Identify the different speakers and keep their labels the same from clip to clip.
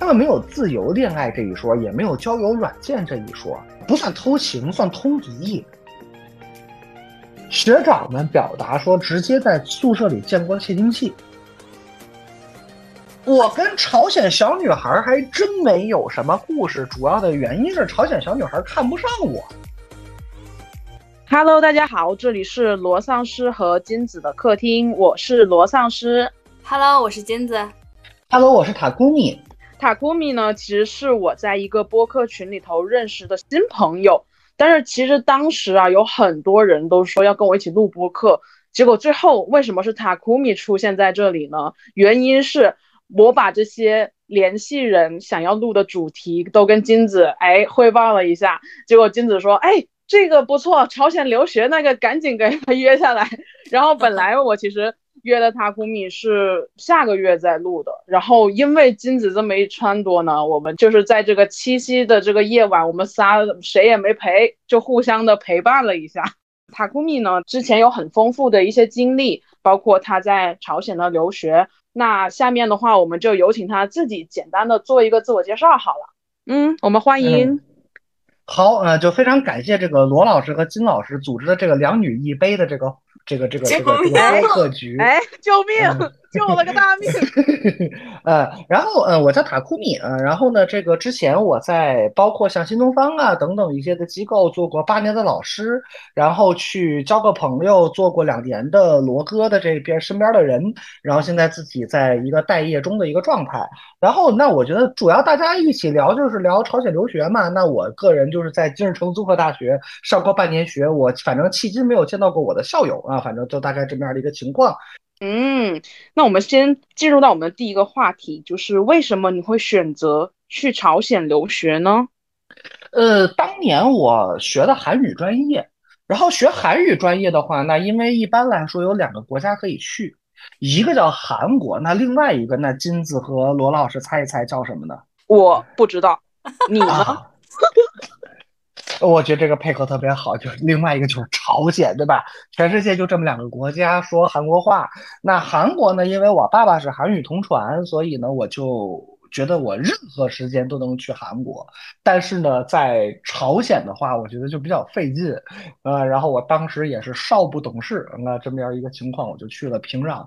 Speaker 1: 他们没有自由恋爱这一说，也没有交友软件这一说，不算偷情，算通敌。学长们表达说，直接在宿舍里见过窃听器。我跟朝鲜小女孩还真没有什么故事，主要的原因是朝鲜小女孩看不上我。
Speaker 2: Hello，大家好，这里是罗丧尸和金子的客厅，我是罗丧尸。
Speaker 3: Hello，我是金子。
Speaker 1: Hello，我是塔库米。
Speaker 2: 塔库米呢，其实是我在一个播客群里头认识的新朋友，但是其实当时啊，有很多人都说要跟我一起录播客，结果最后为什么是塔库米出现在这里呢？原因是。我把这些联系人想要录的主题都跟金子哎汇报了一下，结果金子说：“哎，这个不错，朝鲜留学那个赶紧给他约下来。”然后本来我其实约的塔库米是下个月再录的，然后因为金子这么一撺掇呢，我们就是在这个七夕的这个夜晚，我们仨谁也没陪，就互相的陪伴了一下。塔库米呢之前有很丰富的一些经历，包括他在朝鲜的留学。那下面的话，我们就有请他自己简单的做一个自我介绍好了。嗯，我们欢迎。
Speaker 1: 好，呃，就非常感谢这个罗老师和金老师组织的这个两女一杯的这个这个这个这个这个播客局。
Speaker 2: 哎，救命！救了个大命，
Speaker 1: 呃，然后呃，我叫塔库米啊，然后呢，这个之前我在包括像新东方啊等等一些的机构做过八年的老师，然后去交个朋友，做过两年的罗哥的这边身边的人，然后现在自己在一个待业中的一个状态，然后那我觉得主要大家一起聊就是聊朝鲜留学嘛，那我个人就是在金日成综合大学上过半年学，我反正迄今没有见到过我的校友啊，反正就大概这么样的一个情况。
Speaker 2: 嗯，那我们先进入到我们的第一个话题，就是为什么你会选择去朝鲜留学呢？
Speaker 1: 呃，当年我学的韩语专业，然后学韩语专业的话，那因为一般来说有两个国家可以去，一个叫韩国，那另外一个，那金子和罗老师猜一猜叫什么呢？
Speaker 2: 我不知道，你呢？
Speaker 1: 我觉得这个配合特别好，就是另外一个就是朝鲜，对吧？全世界就这么两个国家说韩国话。那韩国呢？因为我爸爸是韩语同传，所以呢，我就觉得我任何时间都能去韩国。但是呢，在朝鲜的话，我觉得就比较费劲。呃，然后我当时也是少不懂事，那这么样一个情况，我就去了平壤。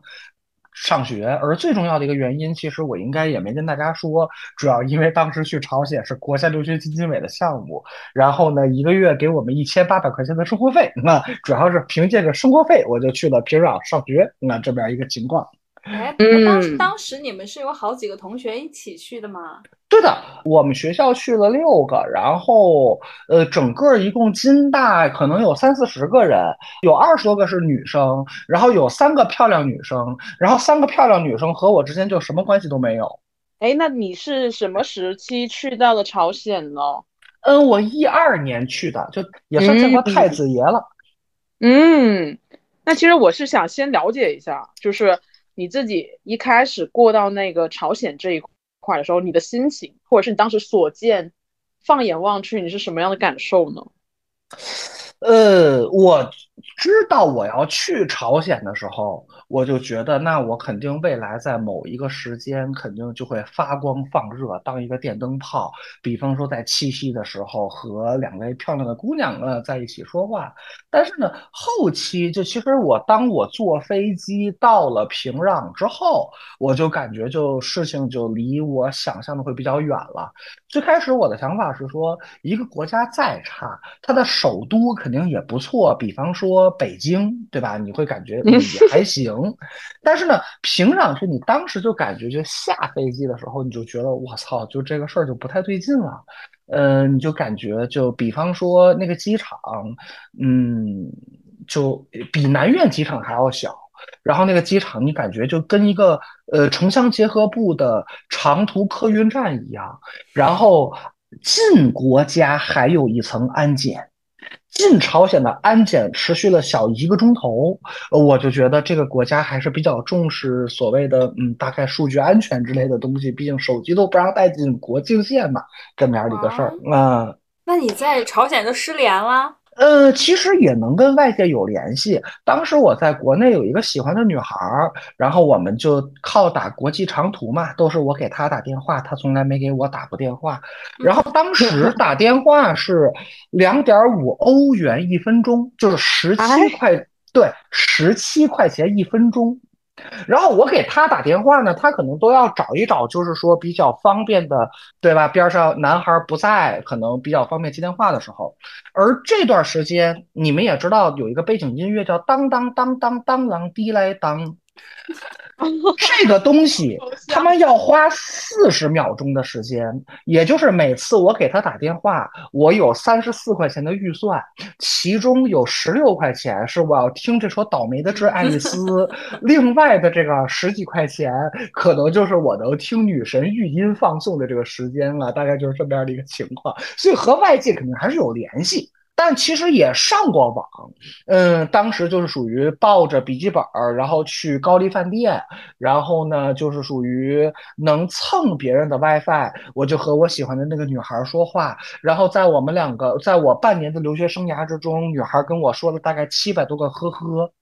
Speaker 1: 上学，而最重要的一个原因，其实我应该也没跟大家说，主要因为当时去朝鲜是国家留学基金委的项目，然后呢，一个月给我们一千八百块钱的生活费，那主要是凭借着生活费，我就去了平壤上学，那这边一个情况。
Speaker 3: 哎，当当时你们是有好几个同学一起去的吗？
Speaker 1: 对的，我们学校去了六个，然后呃，整个一共金大可能有三四十个人，有二十多个是女生，然后有三个漂亮女生，然后三个漂亮女生和我之间就什么关系都没有。
Speaker 2: 哎，那你是什么时期去到了朝鲜呢？
Speaker 1: 嗯，我一二年去的，就也算见过太子爷了。
Speaker 2: 嗯，那其实我是想先了解一下，就是。你自己一开始过到那个朝鲜这一块的时候，你的心情，或者是你当时所见，放眼望去，你是什么样的感受呢？
Speaker 1: 呃，我知道我要去朝鲜的时候。我就觉得，那我肯定未来在某一个时间，肯定就会发光放热，当一个电灯泡。比方说，在七夕的时候，和两位漂亮的姑娘呢在一起说话。但是呢，后期就其实我当我坐飞机到了平壤之后，我就感觉就事情就离我想象的会比较远了。最开始我的想法是说，一个国家再差，它的首都肯定也不错。比方说北京，对吧？你会感觉也还行。但是呢，平壤是你当时就感觉，就下飞机的时候，你就觉得我操，就这个事儿就不太对劲了。嗯，你就感觉，就比方说那个机场，嗯，就比南苑机场还要小。然后那个机场，你感觉就跟一个呃城乡结合部的长途客运站一样。然后进国家还有一层安检。进朝鲜的安检持续了小一个钟头，我就觉得这个国家还是比较重视所谓的嗯，大概数据安全之类的东西。毕竟手机都不让带进国境线嘛，这么样的一个事儿啊。
Speaker 3: 那你在朝鲜就失联了？
Speaker 1: 呃，其实也能跟外界有联系。当时我在国内有一个喜欢的女孩儿，然后我们就靠打国际长途嘛，都是我给她打电话，她从来没给我打过电话。然后当 时打电话是两点五欧元一分钟，就是十七块，对，十七块钱一分钟。然后我给他打电话呢，他可能都要找一找，就是说比较方便的，对吧？边上男孩不在，可能比较方便接电话的时候。而这段时间，你们也知道有一个背景音乐叫当当当当当啷滴来当。这个东西，他们要花四十秒钟的时间，也就是每次我给他打电话，我有三十四块钱的预算，其中有十六块钱是我要听这首倒霉的致爱丽丝，另外的这个十几块钱，可能就是我能听女神语音放送的这个时间了，大概就是这么样的一个情况，所以和外界肯定还是有联系。但其实也上过网，嗯，当时就是属于抱着笔记本儿，然后去高丽饭店，然后呢，就是属于能蹭别人的 WiFi，我就和我喜欢的那个女孩说话，然后在我们两个，在我半年的留学生涯之中，女孩跟我说了大概七百多个呵呵，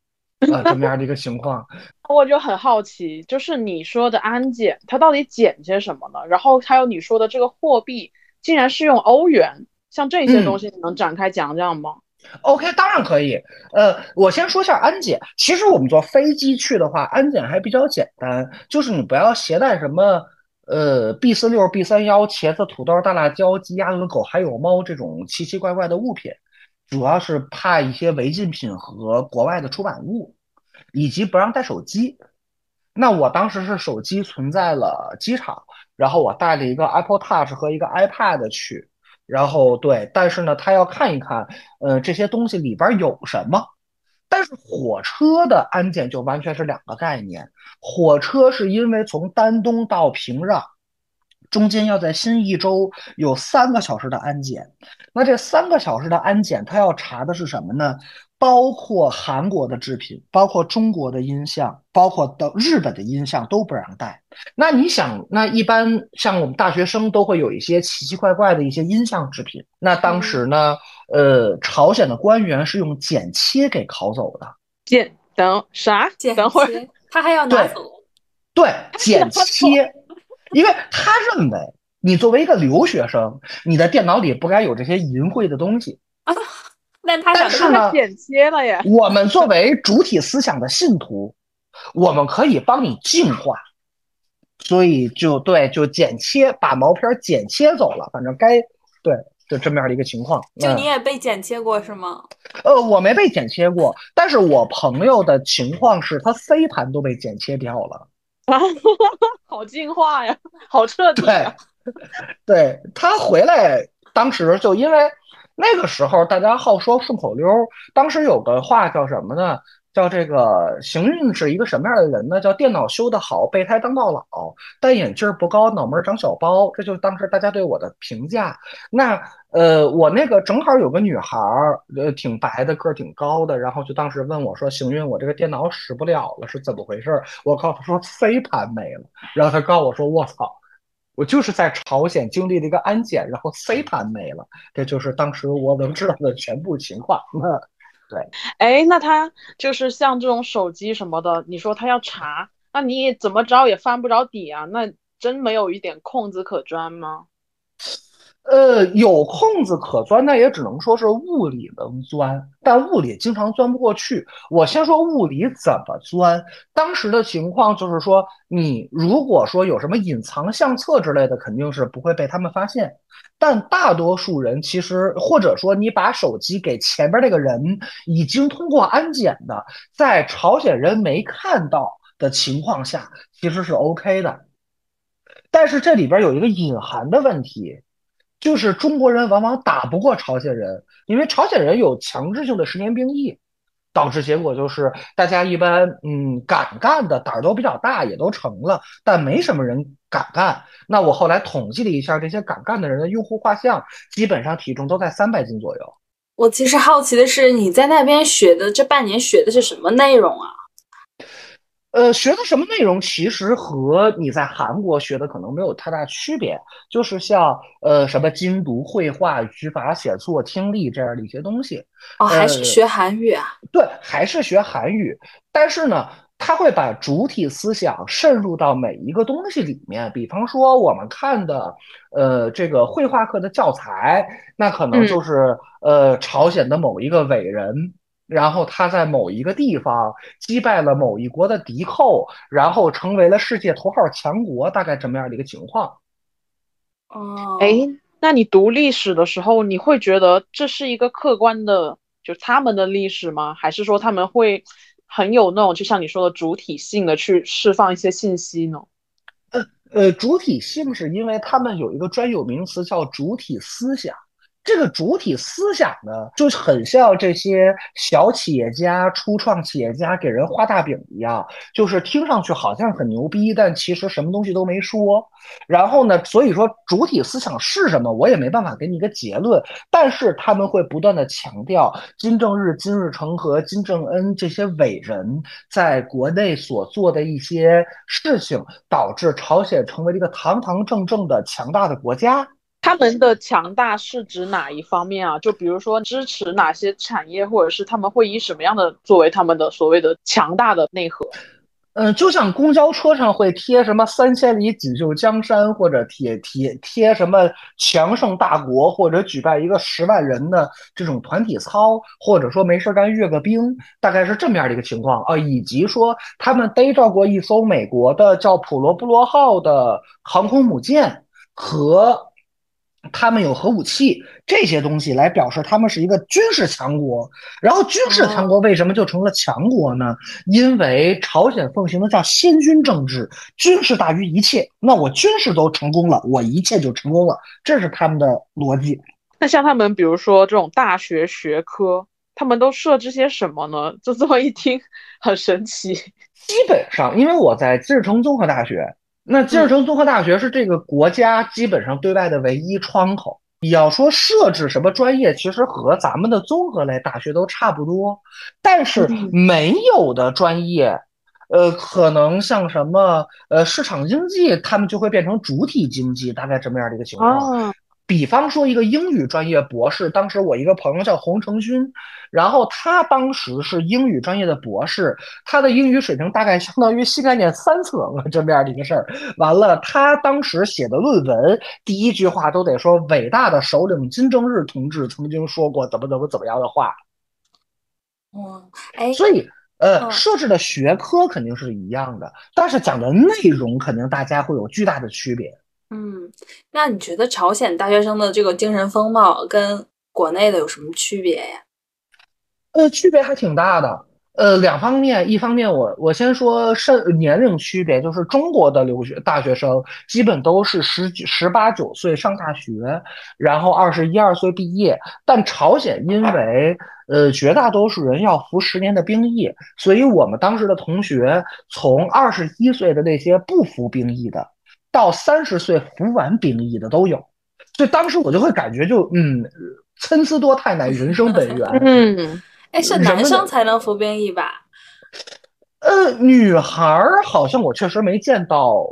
Speaker 1: 啊，这么样的一个情况，
Speaker 2: 我就很好奇，就是你说的安检，它到底检些什么呢？然后还有你说的这个货币，竟然是用欧元。像这些东西，你能展开讲讲吗
Speaker 1: ？OK，当然可以。呃，我先说一下安检。其实我们坐飞机去的话，安检还比较简单，就是你不要携带什么呃 B 四六、B 三幺、茄子、土豆、大辣椒、鸡鸭鹅狗还有猫这种奇奇怪怪的物品，主要是怕一些违禁品和国外的出版物，以及不让带手机。那我当时是手机存在了机场，然后我带了一个 Apple Touch 和一个 iPad 去。然后对，但是呢，他要看一看，呃，这些东西里边有什么。但是火车的安检就完全是两个概念。火车是因为从丹东到平壤，中间要在新一周有三个小时的安检。那这三个小时的安检，他要查的是什么呢？包括韩国的制品，包括中国的音像，包括到日本的音像都不让带。那你想，那一般像我们大学生都会有一些奇奇怪怪的一些音像制品。那当时呢，呃，朝鲜的官员是用剪切给拷走的。
Speaker 2: 剪等啥？剪等会儿
Speaker 3: 他还要拿走？
Speaker 1: 对，剪切，因为他认为你作为一个留学生，你的电脑里不该有这些淫秽的东西
Speaker 3: 啊。但他
Speaker 1: 是呢，
Speaker 2: 剪切了呀。
Speaker 1: 我们作为主体思想的信徒，我们可以帮你净化，所以就对，就剪切，把毛片剪切走了。反正该对，就这么样的一个情况。
Speaker 3: 就你也被剪切过是吗？
Speaker 1: 呃，我没被剪切过，但是我朋友的情况是他 C 盘都被剪切掉了。
Speaker 2: 啊，好进化呀，好彻底。
Speaker 1: 对，对他回来当时就因为。那个时候大家好说顺口溜，当时有个话叫什么呢？叫这个行运是一个什么样的人呢？叫电脑修得好，备胎当到老，戴眼镜不高，脑门长小包。这就是当时大家对我的评价。那呃，我那个正好有个女孩儿，呃，挺白的，个儿挺高的，然后就当时问我说：“行运，我这个电脑使不了了，是怎么回事？”我告诉她说：“C 盘没了。”然后她告诉我说：“我操。”我就是在朝鲜经历了一个安检，然后 C 盘没了，这就是当时我能知道的全部情况。对，
Speaker 2: 哎，那他就是像这种手机什么的，你说他要查，那你怎么着也翻不着底啊？那真没有一点空子可钻吗？
Speaker 1: 呃，有空子可钻，那也只能说是物理能钻，但物理经常钻不过去。我先说物理怎么钻。当时的情况就是说，你如果说有什么隐藏相册之类的，肯定是不会被他们发现。但大多数人其实，或者说你把手机给前边那个人，已经通过安检的，在朝鲜人没看到的情况下，其实是 OK 的。但是这里边有一个隐含的问题。就是中国人往往打不过朝鲜人，因为朝鲜人有强制性的十年兵役，导致结果就是大家一般嗯敢干的胆儿都比较大，也都成了，但没什么人敢干。那我后来统计了一下，这些敢干的人的用户画像，基本上体重都在三百斤左右。
Speaker 3: 我其实好奇的是，你在那边学的这半年学的是什么内容啊？
Speaker 1: 呃，学的什么内容其实和你在韩国学的可能没有太大区别，就是像呃什么精读、绘画、语法、写作、听力这样的一些东西。
Speaker 3: 哦，还是学韩语啊？
Speaker 1: 对，还是学韩语，但是呢，他会把主体思想渗入到每一个东西里面。比方说我们看的呃这个绘画课的教材，那可能就是呃朝鲜的某一个伟人。然后他在某一个地方击败了某一国的敌寇，然后成为了世界头号强国，大概这么样的一个情况。
Speaker 2: 哦，哎，那你读历史的时候，你会觉得这是一个客观的，就他们的历史吗？还是说他们会很有那种，就像你说的主体性的去释放一些信息呢？
Speaker 1: 呃呃，主体性是因为他们有一个专有名词叫主体思想。这个主体思想呢，就很像这些小企业家、初创企业家给人画大饼一样，就是听上去好像很牛逼，但其实什么东西都没说。然后呢，所以说主体思想是什么，我也没办法给你一个结论。但是他们会不断的强调金正日、金日成和金正恩这些伟人在国内所做的一些事情，导致朝鲜成为了一个堂堂正正的强大的国家。
Speaker 2: 他们的强大是指哪一方面啊？就比如说支持哪些产业，或者是他们会以什么样的作为他们的所谓的强大的内核？
Speaker 1: 嗯，就像公交车上会贴什么“三千里锦绣江山”，或者贴贴贴什么“强盛大国”，或者举办一个十万人的这种团体操，或者说没事干阅个兵，大概是这么样的一个情况啊。以及说他们逮着过一艘美国的叫“普罗布罗号”的航空母舰和。他们有核武器这些东西来表示他们是一个军事强国，然后军事强国为什么就成了强国呢？因为朝鲜奉行的叫先军政治，军事大于一切。那我军事都成功了，我一切就成功了，这是他们的逻辑。
Speaker 2: 那像他们比如说这种大学学科，他们都设置些什么呢？就这么一听很神奇。
Speaker 1: 基本上，因为我在金日成综合大学。那金日成综合大学是这个国家基本上对外的唯一窗口。你要说设置什么专业，其实和咱们的综合类大学都差不多。但是没有的专业，呃，可能像什么呃市场经济，他们就会变成主体经济，大概这么样的一个情况。比方说，一个英语专业博士，当时我一个朋友叫洪承勋，然后他当时是英语专业的博士，他的英语水平大概相当于新概念三册这么样的一个事儿。完了，他当时写的论文第一句话都得说伟大的首领金正日同志曾经说过怎么怎么怎么样的话。
Speaker 3: 哇，哎，
Speaker 1: 所以呃，设置的学科肯定是一样的，但是讲的内容肯定大家会有巨大的区别。
Speaker 3: 嗯，那你觉得朝鲜大学生的这个精神风貌跟国内的有什么区别呀？
Speaker 1: 呃，区别还挺大的。呃，两方面，一方面我我先说是年龄区别，就是中国的留学大学生基本都是十十八九岁上大学，然后二十一二岁毕业。但朝鲜因为呃绝大多数人要服十年的兵役，所以我们当时的同学从二十一岁的那些不服兵役的。到三十岁服完兵役的都有，所以当时我就会感觉就嗯，参差多态乃，人生本源。
Speaker 2: 嗯，
Speaker 3: 哎，是男生才能服兵役吧？
Speaker 1: 呃，女孩儿好像我确实没见到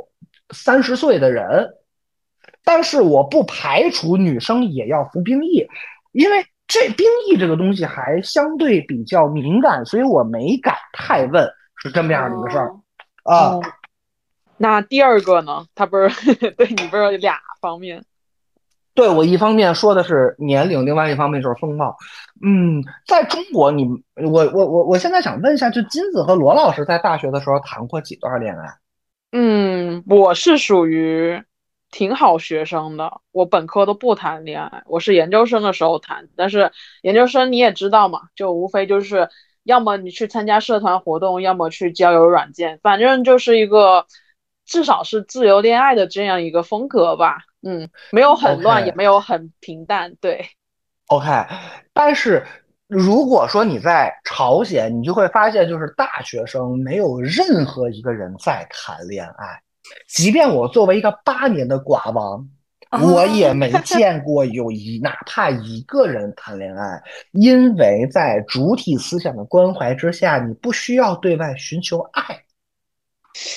Speaker 1: 三十岁的人，但是我不排除女生也要服兵役，因为这兵役这个东西还相对比较敏感，所以我没敢太问，是这么样的一个事儿啊。
Speaker 2: 那第二个呢？他不是 对你不是有俩方面？
Speaker 1: 对我一方面说的是年龄，另外一方面就是风貌。嗯，在中国，你我我我我现在想问一下，就金子和罗老师在大学的时候谈过几段恋爱？
Speaker 2: 嗯，我是属于挺好学生的，我本科都不谈恋爱，我是研究生的时候谈。但是研究生你也知道嘛，就无非就是要么你去参加社团活动，要么去交友软件，反正就是一个。至少是自由恋爱的这样一个风格吧，嗯，没有很乱，也没有很平淡，对。
Speaker 1: OK，但是如果说你在朝鲜，你就会发现，就是大学生没有任何一个人在谈恋爱，即便我作为一个八年的寡王，我也没见过有一 哪怕一个人谈恋爱，因为在主体思想的关怀之下，你不需要对外寻求爱。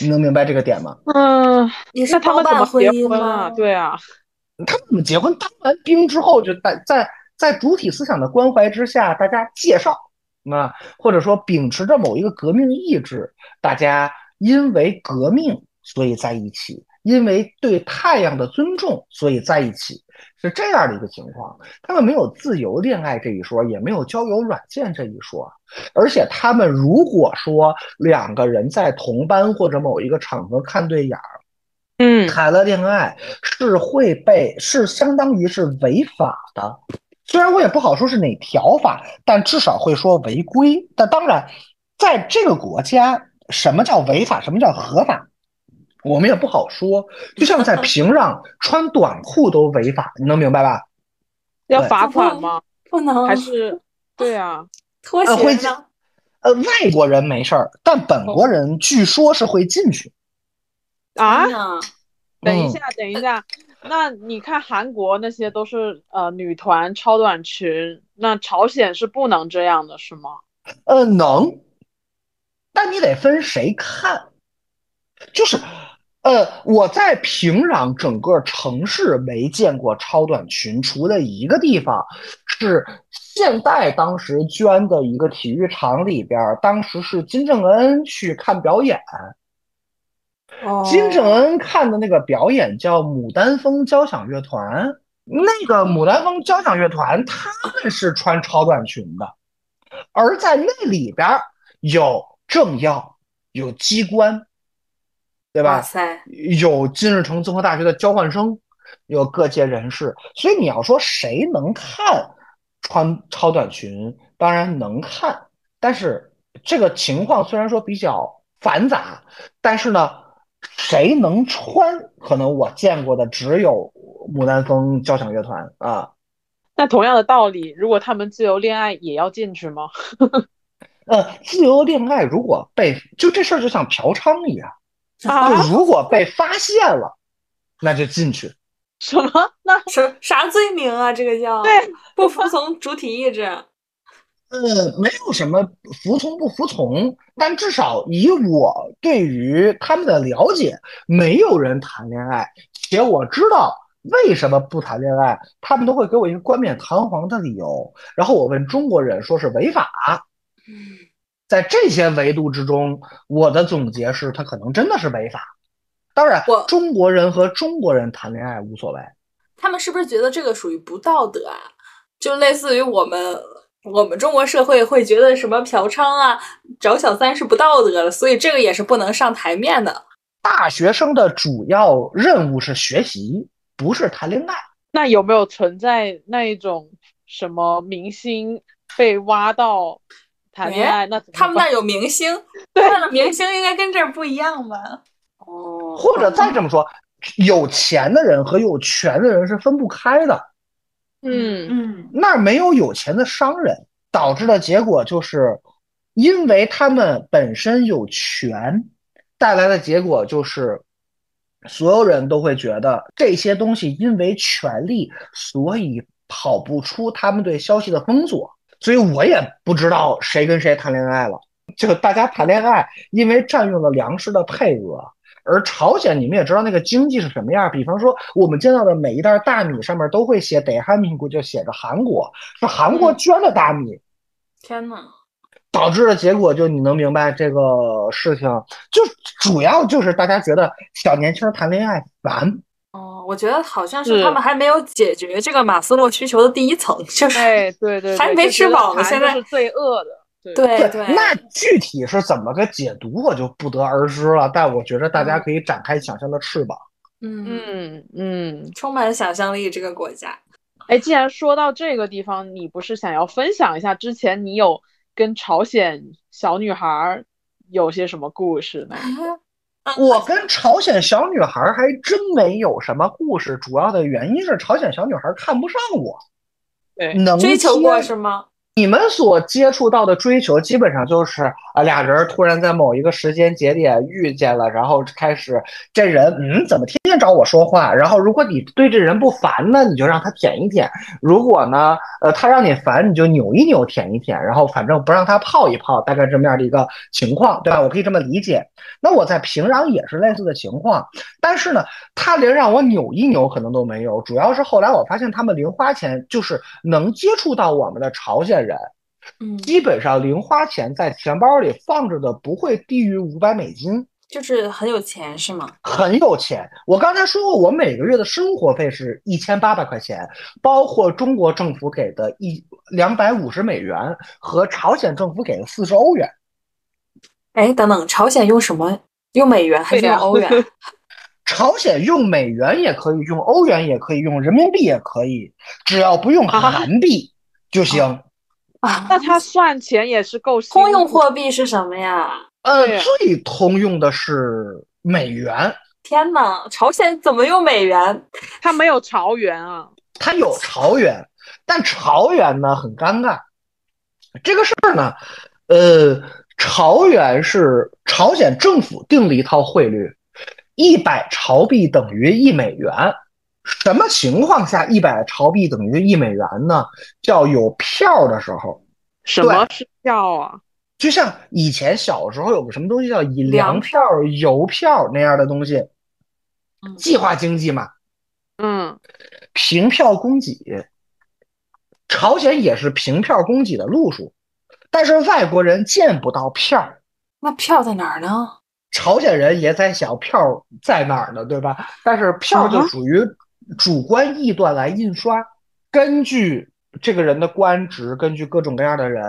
Speaker 1: 你能明白这个点吗？
Speaker 2: 嗯，
Speaker 3: 你是
Speaker 2: 那他
Speaker 3: 包办
Speaker 2: 们怎么结
Speaker 3: 姻
Speaker 2: 婚？对啊，
Speaker 1: 他们怎么结婚？当完兵之后，就在在在主体思想的关怀之下，大家介绍，啊或者说秉持着某一个革命意志，大家因为革命所以在一起，因为对太阳的尊重所以在一起，是这样的一个情况。他们没有自由恋爱这一说，也没有交友软件这一说，而且他们如果说两个人在同班或者某一个场合看对眼儿。
Speaker 2: 嗯，
Speaker 1: 谈了恋爱是会被是相当于是违法的，虽然我也不好说是哪条法，但至少会说违规。但当然，在这个国家，什么叫违法，什么叫合法，我们也不好说。就像在平壤穿短裤都违法，你能明白吧？
Speaker 2: 要罚款吗？
Speaker 3: 不能
Speaker 2: 还是对啊？
Speaker 3: 拖
Speaker 1: 呃会
Speaker 3: 鞋呢？
Speaker 1: 呃，外国人没事儿，但本国人据说是会进去。
Speaker 2: 啊等一下，等一下，那你看韩国那些都是呃女团超短裙，那朝鲜是不能这样的，是吗？
Speaker 1: 呃，能，但你得分谁看。就是，呃，我在平壤整个城市没见过超短裙，除了一个地方是现代当时捐的一个体育场里边儿，当时是金正恩去看表演，
Speaker 3: 哦，
Speaker 1: 金正恩看的那个表演叫牡丹峰交响乐团，那个牡丹峰交响乐团他们是穿超短裙的，而在那里边儿有政要，有机关，对吧？
Speaker 3: 哇塞，
Speaker 1: 有金日成综合大学的交换生，有各界人士，所以你要说谁能看穿超短裙，当然能看，但是这个情况虽然说比较繁杂，但是呢，谁能穿，可能我见过的只有牡丹峰交响乐团啊。
Speaker 2: 那同样的道理，如果他们自由恋爱也要进去吗？
Speaker 1: 呃，自由恋爱如果被就这事儿就像嫖娼一样，
Speaker 2: 啊
Speaker 1: 就如果被发现了，那就进去。
Speaker 2: 什么？那
Speaker 3: 什啥罪名啊？这个叫
Speaker 2: 对
Speaker 3: 不服从主体意志。
Speaker 1: 呃，没有什么服从不服从，但至少以我对于他们的了解，没有人谈恋爱，且我知道为什么不谈恋爱，他们都会给我一个冠冕堂皇的理由。然后我问中国人，说是违法。在这些维度之中，我的总结是，他可能真的是违法。当然
Speaker 3: 我，
Speaker 1: 中国人和中国人谈恋爱无所谓。
Speaker 3: 他们是不是觉得这个属于不道德啊？就类似于我们我们中国社会会觉得什么嫖娼啊、找小三是不道德的，所以这个也是不能上台面的。
Speaker 1: 大学生的主要任务是学习，不是谈恋爱。
Speaker 2: 那有没有存在那一种什么明星被挖到谈恋爱？那
Speaker 3: 他们那有明星，
Speaker 2: 对
Speaker 3: 明星应该跟这儿不一样吧？哦，
Speaker 1: 或者再这么说，有钱的人和有权的人是分不开的。
Speaker 2: 嗯
Speaker 3: 嗯
Speaker 1: 那儿没有有钱的商人，导致的结果就是，因为他们本身有权，带来的结果就是，所有人都会觉得这些东西因为权力，所以跑不出他们对消息的封锁。所以我也不知道谁跟谁谈恋爱了，就大家谈恋爱，因为占用了粮食的配额。而朝鲜，你们也知道那个经济是什么样。比方说，我们见到的每一袋大米上面都会写“得汉民国”，就写着韩国，是韩国捐的大米，
Speaker 3: 天呐，
Speaker 1: 导致的结果就你能明白这个事情，就主要就是大家觉得小年轻谈恋爱烦。
Speaker 3: 哦，我觉得好像是
Speaker 2: 是
Speaker 3: 他们还没有解决这个马斯洛需求的第一层，就是
Speaker 2: 哎，对对，对
Speaker 3: 还没吃饱呢现在
Speaker 2: 是最饿的。对
Speaker 3: 对对，
Speaker 1: 那具体是怎么个解读，我就不得而知了。但我觉得大家可以展开想象的翅膀。
Speaker 3: 嗯，
Speaker 2: 嗯嗯，
Speaker 3: 充满想象力这个国家。
Speaker 2: 哎，既然说到这个地方，你不是想要分享一下之前你有跟朝鲜小女孩儿有些什么故事呢？
Speaker 1: 我跟朝鲜小女孩还真没有什么故事，主要的原因是朝鲜小女孩看不上我，
Speaker 2: 对，
Speaker 1: 能
Speaker 3: 追求过
Speaker 1: 接
Speaker 3: 是吗？
Speaker 1: 你们所接触到的追求，基本上就是啊，俩人突然在某一个时间节点遇见了，然后开始这人嗯，怎么天天找我说话？然后如果你对这人不烦呢，你就让他舔一舔；如果呢，呃，他让你烦，你就扭一扭，舔一舔，然后反正不让他泡一泡，大概这么样的一个情况，对吧？我可以这么理解。那我在平壤也是类似的情况，但是呢，他连让我扭一扭可能都没有，主要是后来我发现他们零花钱就是能接触到我们的朝鲜。人，
Speaker 3: 嗯，
Speaker 1: 基本上零花钱在钱包里放着的不会低于五百美金，
Speaker 3: 就是很有钱是吗？
Speaker 1: 很有钱。我刚才说过，我每个月的生活费是一千八百块钱，包括中国政府给的一两百五十美元和朝鲜政府给的四十欧元。
Speaker 3: 哎，等等，朝鲜用什么？用美元还是用欧元？
Speaker 1: 朝鲜用美元也可以，用欧元也可以，用人民币也可以，只要不用韩币。就行
Speaker 2: 啊，那他算钱也是够。
Speaker 3: 通用货币是什么呀？
Speaker 1: 呃，最通用的是美元。
Speaker 3: 天呐，朝鲜怎么用美元？
Speaker 2: 他没有朝元啊。
Speaker 1: 他有朝元，但朝元呢很尴尬。这个事儿呢，呃，朝元是朝鲜政府定了一套汇率，一百朝币等于一美元。什么情况下一百朝币等于一美元呢？叫有票的时候。
Speaker 2: 什么是票啊？
Speaker 1: 就像以前小时候有个什么东西叫以粮票、邮票那样的东西。计划经济嘛。
Speaker 2: 嗯。
Speaker 1: 凭票供给。朝鲜也是凭票供给的路数，但是外国人见不到票。
Speaker 3: 那票在哪儿呢？
Speaker 1: 朝鲜人也在想票在哪儿呢，对吧？但是票就属于。主观臆断来印刷，根据这个人的官职，根据各种各样的人、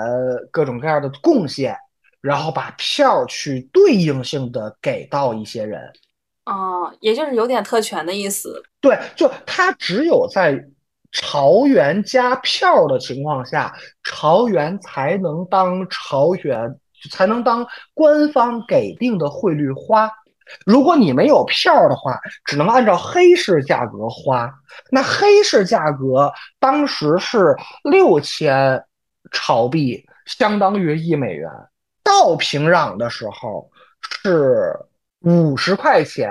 Speaker 1: 各种各样的贡献，然后把票去对应性的给到一些人。
Speaker 3: 哦，也就是有点特权的意思。
Speaker 1: 对，就他只有在朝元加票的情况下，朝元才能当朝元，才能当官方给定的汇率花。如果你没有票的话，只能按照黑市价格花。那黑市价格当时是六千朝币，相当于一美元。到平壤的时候是五十块钱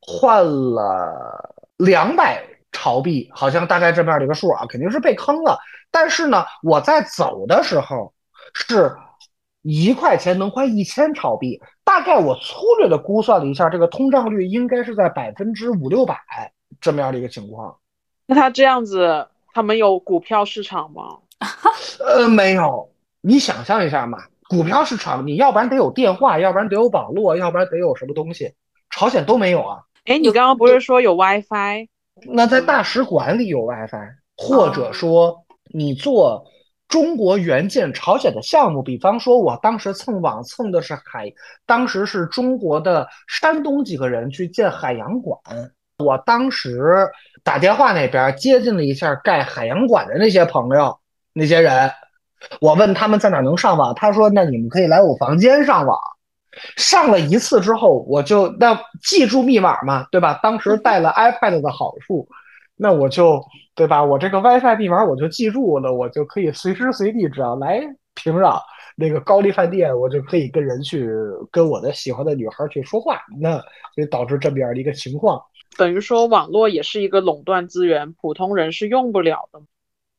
Speaker 1: 换了两百朝币，好像大概这么样的一个数啊，肯定是被坑了。但是呢，我在走的时候是。一块钱能换一千朝币，大概我粗略的估算了一下，这个通胀率应该是在百分之五六百这么样的一个情况。
Speaker 2: 那他这样子，他们有股票市场吗？
Speaker 1: 呃，没有。你想象一下嘛，股票市场，你要不然得有电话，要不然得有网络，要不然得有什么东西，朝鲜都没有啊。
Speaker 2: 哎，你刚刚不是说有 WiFi？
Speaker 1: 那在大使馆里有 WiFi，或者说你做。中国援建朝鲜的项目，比方说，我当时蹭网蹭的是海，当时是中国的山东几个人去建海洋馆，我当时打电话那边接近了一下盖海洋馆的那些朋友，那些人，我问他们在哪能上网，他说那你们可以来我房间上网，上了一次之后，我就那记住密码嘛，对吧？当时带了 iPad 的好处。那我就对吧？我这个 WiFi 密码我就记住了，我就可以随时随地，只要来平壤那个高丽饭店，我就可以跟人去跟我的喜欢的女孩去说话。那就导致这么样的一个情况，
Speaker 2: 等于说网络也是一个垄断资源，普通人是用不了的。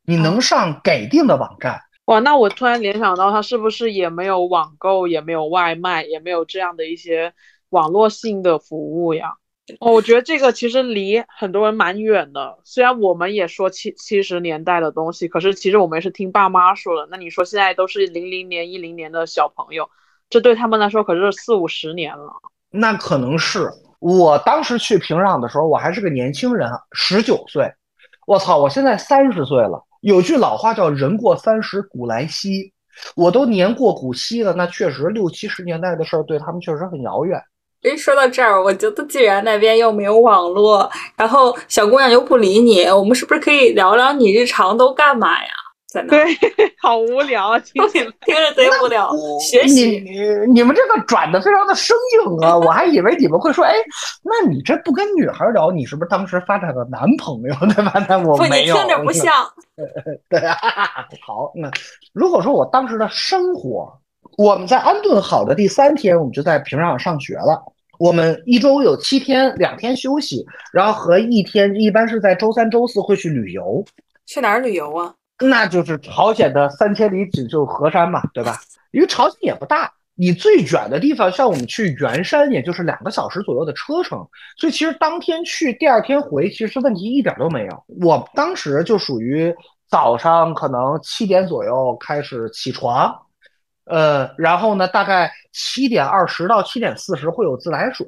Speaker 1: 你能上给定的网站？
Speaker 2: 哇，那我突然联想到，它是不是也没有网购，也没有外卖，也没有这样的一些网络性的服务呀？哦，我觉得这个其实离很多人蛮远的。虽然我们也说七七十年代的东西，可是其实我们是听爸妈说的。那你说现在都是零零年、一零年的小朋友，这对他们来说可是四五十年了。
Speaker 1: 那可能是我当时去平壤的时候，我还是个年轻人，十九岁。我操，我现在三十岁了。有句老话叫“人过三十古来稀”，我都年过古稀了。那确实六七十年代的事儿对他们确实很遥远。
Speaker 3: 诶，说到这儿，我觉得既然那边又没有网络，然后小姑娘又不理你，我们是不是可以聊聊你日常都干嘛呀？在那。
Speaker 2: 对，好无聊啊，听。
Speaker 3: 听着贼无聊。学习
Speaker 1: 你你们这个转的非常的生硬啊！我还以为你们会说，哎，那你这不跟女孩聊，你是不是当时发展了男朋友对吧？那我
Speaker 3: 不，你
Speaker 1: 没有。
Speaker 3: 听着不像。
Speaker 1: 对啊，好，那如果说我当时的生活，我们在安顿好的第三天，我们就在平壤上学了。我们一周有七天，两天休息，然后和一天一般是在周三、周四会去旅游。
Speaker 3: 去哪儿旅游啊？
Speaker 1: 那就是朝鲜的三千里锦绣河山嘛，对吧？因为朝鲜也不大，你最远的地方像我们去元山，也就是两个小时左右的车程，所以其实当天去，第二天回，其实问题一点都没有。我当时就属于早上可能七点左右开始起床，呃，然后呢，大概七点二十到七点四十会有自来水，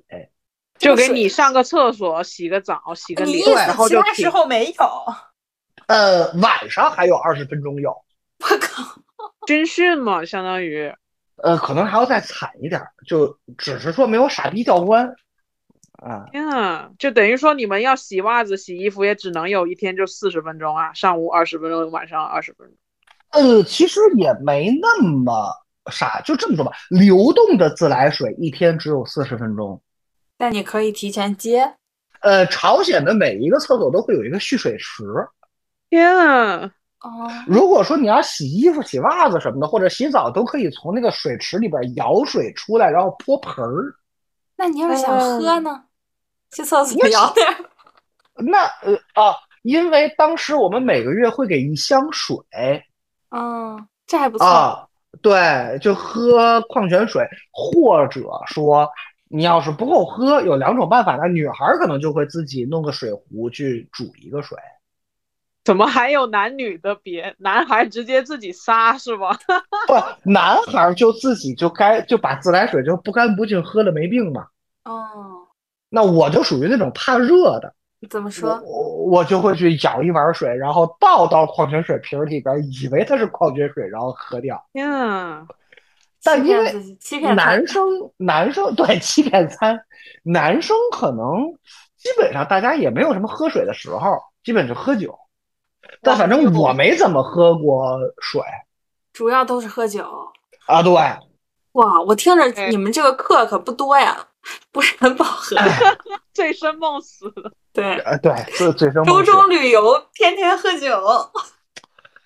Speaker 2: 就给你上个厕所、洗个澡、洗个脸，然后就停
Speaker 3: 其他时候没有？
Speaker 1: 呃，晚上还有二十分钟有，
Speaker 3: 我靠！
Speaker 2: 军训嘛，相当于。
Speaker 1: 呃，可能还要再惨一点，就只是说没有傻逼教官，啊，
Speaker 2: 天啊，就等于说你们要洗袜子、洗衣服，也只能有一天就四十分钟啊，上午二十分钟，晚上二十分钟。
Speaker 1: 呃，其实也没那么傻，就这么说吧，流动的自来水一天只有四十分钟。
Speaker 3: 但你可以提前接。
Speaker 1: 呃，朝鲜的每一个厕所都会有一个蓄水池。
Speaker 2: 天啊！
Speaker 3: 哦，
Speaker 1: 如果说你要洗衣服、洗袜子什么的，或者洗澡，都可以从那个水池里边舀水出来，然后泼盆儿。
Speaker 3: 那你要是想喝呢？去厕所
Speaker 1: 那
Speaker 3: 舀点。
Speaker 1: 那呃啊，因为当时我们每个月会给一箱水
Speaker 3: 嗯，这还不错。
Speaker 1: 啊，对，就喝矿泉水，或者说你要是不够喝，有两种办法。那女孩儿可能就会自己弄个水壶去煮一个水。
Speaker 2: 怎么还有男女的别？男孩直接自己撒是吧？
Speaker 1: 不，男孩儿就自己就该就把自来水就不干不净喝了没病嘛。
Speaker 3: 哦，
Speaker 1: 那我就属于那种怕热的，我
Speaker 3: 怎么说？
Speaker 1: 我我就会去舀一碗水，然后倒到矿泉水瓶儿里边儿，以为它是矿泉水，然后喝掉。
Speaker 2: 天啊！
Speaker 1: 但因为男生男生对欺骗餐，男生可能基本上大家也没有什么喝水的时候，基本就喝酒。但反正我没怎么喝过水
Speaker 3: 主要都是喝酒。
Speaker 1: 啊，对，
Speaker 3: 哇，我听着
Speaker 2: 哎
Speaker 3: 你们这个课可不多呀，不是很饱和。
Speaker 2: 醉生梦死的。
Speaker 3: 对，
Speaker 1: 呃对，是醉生梦
Speaker 3: 周
Speaker 1: 死。
Speaker 3: 中旅游，天天喝酒，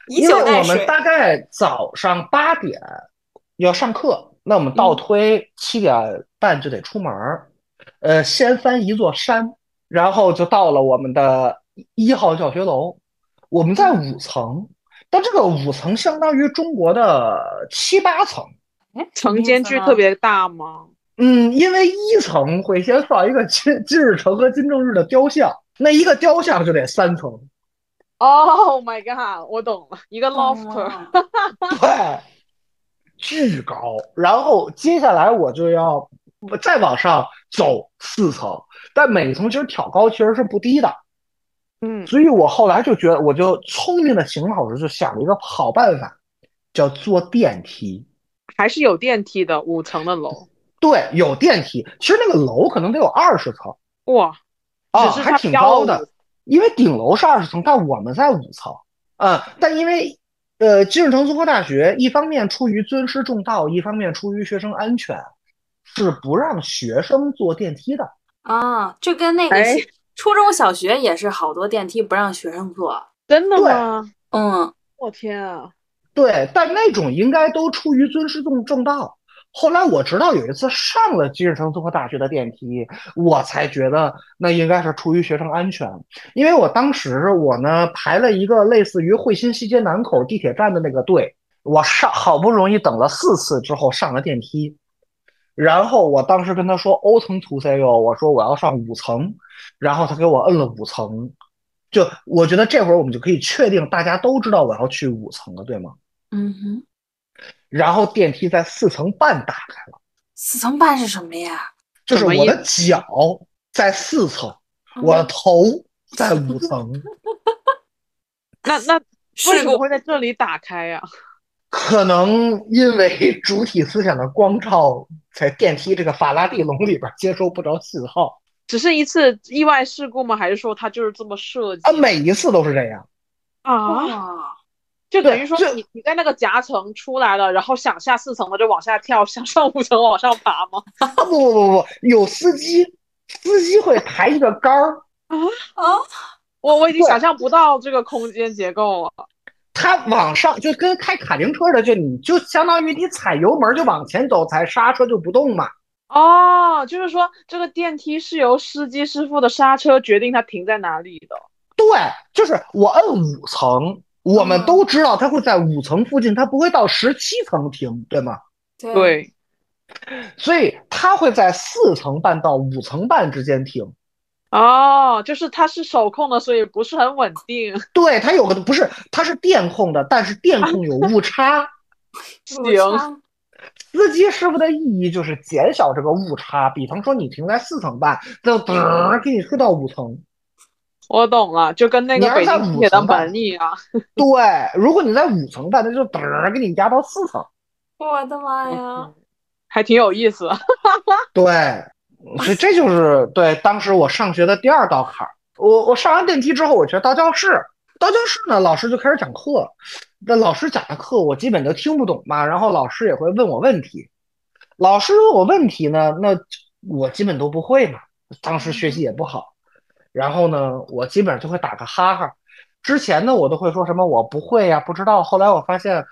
Speaker 3: 以
Speaker 1: 因为
Speaker 3: 酒代水。
Speaker 1: 我们大概早上八点要上课，那我们倒推七点半就得出门儿，呃，先翻一座山，然后就到了我们的一号教学楼。我们在五层，但这个五层相当于中国的七八层。
Speaker 3: 哎，
Speaker 2: 层间距特别大吗？
Speaker 1: 嗯，因为一层会先放一个金金日成和金正日的雕像，那一个雕像就得三层。
Speaker 2: Oh my god！我懂了，一个 lofter。
Speaker 3: 了
Speaker 1: 对，巨高。然后接下来我就要再往上走四层，但每层其实挑高其实是不低的。
Speaker 2: 嗯，
Speaker 1: 所以我后来就觉得，我就聪明的邢老师就想了一个好办法，叫坐电梯。
Speaker 2: 还是有电梯的，五层的楼。
Speaker 1: 对，有电梯，其实那个楼可能得有二十层
Speaker 2: 哇，
Speaker 1: 啊，还挺高的。因为顶楼是二十层，但我们在五层。嗯，但因为呃，金日成综合大学一方面出于尊师重道，一方面出于学生安全，是不让学生坐电梯的。
Speaker 3: 啊，就跟那个
Speaker 2: 哎
Speaker 3: 初中小学也是好多电梯不让学生坐。
Speaker 2: 真的吗？
Speaker 3: 嗯，
Speaker 2: 我天啊！
Speaker 1: 对，但那种应该都出于尊师重重道。后来我直到有一次上了金日成综合大学的电梯，我才觉得那应该是出于学生安全，因为我当时我呢排了一个类似于汇新西街南口地铁站的那个队，我上好不容易等了四次之后上了电梯，然后我当时跟他说：“O 层图 C 哟，我说我要上五层，然后他给我摁了五层，就我觉得这会儿我们就可以确定大家都知道我要去五层了，对吗？
Speaker 3: 嗯哼，
Speaker 1: 然后电梯在四层半打开了，
Speaker 3: 四层半是什么呀？
Speaker 1: 就是我的脚在四层，我的头在五层，
Speaker 2: 那 那为什么会在这里打开呀、
Speaker 1: 可能因为主体思想的光照在电梯这个法拉第笼里边接收不着信号
Speaker 2: 只是一次意外事故吗？还是说它就是这么设计
Speaker 1: 啊，每一次都是这样。
Speaker 2: 啊？
Speaker 3: 哇，
Speaker 2: 就等于说你你在那个夹层出来了，然后想下四层的就往下跳，想上五层往上爬吗？
Speaker 1: 不不不不，有司机，司机会抬一个杆儿，
Speaker 3: 啊啊，
Speaker 2: 我我已经想象不到这个空间结构了。
Speaker 1: 它往上就跟开卡丁车的，就你就相当于你踩油门就往前走，踩刹车就不动嘛。
Speaker 2: 哦，就是说这个电梯是由司机师傅的刹车决定它停在哪里的。
Speaker 1: 对，就是我摁五层，我们都知道它会在五层附近，它不会到十七层停，对吗？
Speaker 3: 对，
Speaker 1: 所以它会在四层半到五层半之间停。
Speaker 2: 哦，就是它是手控的，所以不是很稳定。
Speaker 1: 对，它有个不是，它是电控的，但是电控有误差。
Speaker 2: 行，
Speaker 1: 司机师傅的意义就是减小这个误差，比方说你停在四层半，就噔儿给你推到五层。
Speaker 2: 我懂了，就跟那个北京地铁的门一样。
Speaker 1: 对，如果你在五层办，那就嘚儿给你压到四层。
Speaker 3: 我的妈呀！
Speaker 2: 还挺有意思。
Speaker 1: 对，所以这就是对当时我上学的第二道坎儿。我我上完电梯之后，我觉得到教室，到教室呢，老师就开始讲课。那老师讲的课我基本都听不懂嘛，然后老师也会问我问题。老师问我问题呢，那我基本都不会嘛。当时学习也不好，然后呢，我基本上就会打个哈哈。之前呢，我都会说什么我不会呀、不知道。后来我发现，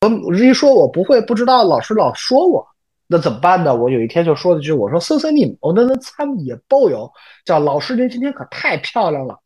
Speaker 1: 我一说我不会、不知道，老师老说我。那怎么办呢？我有一天就说了句：“我说搜搜你，我那那参也包邮，叫老师您今天可太漂亮了。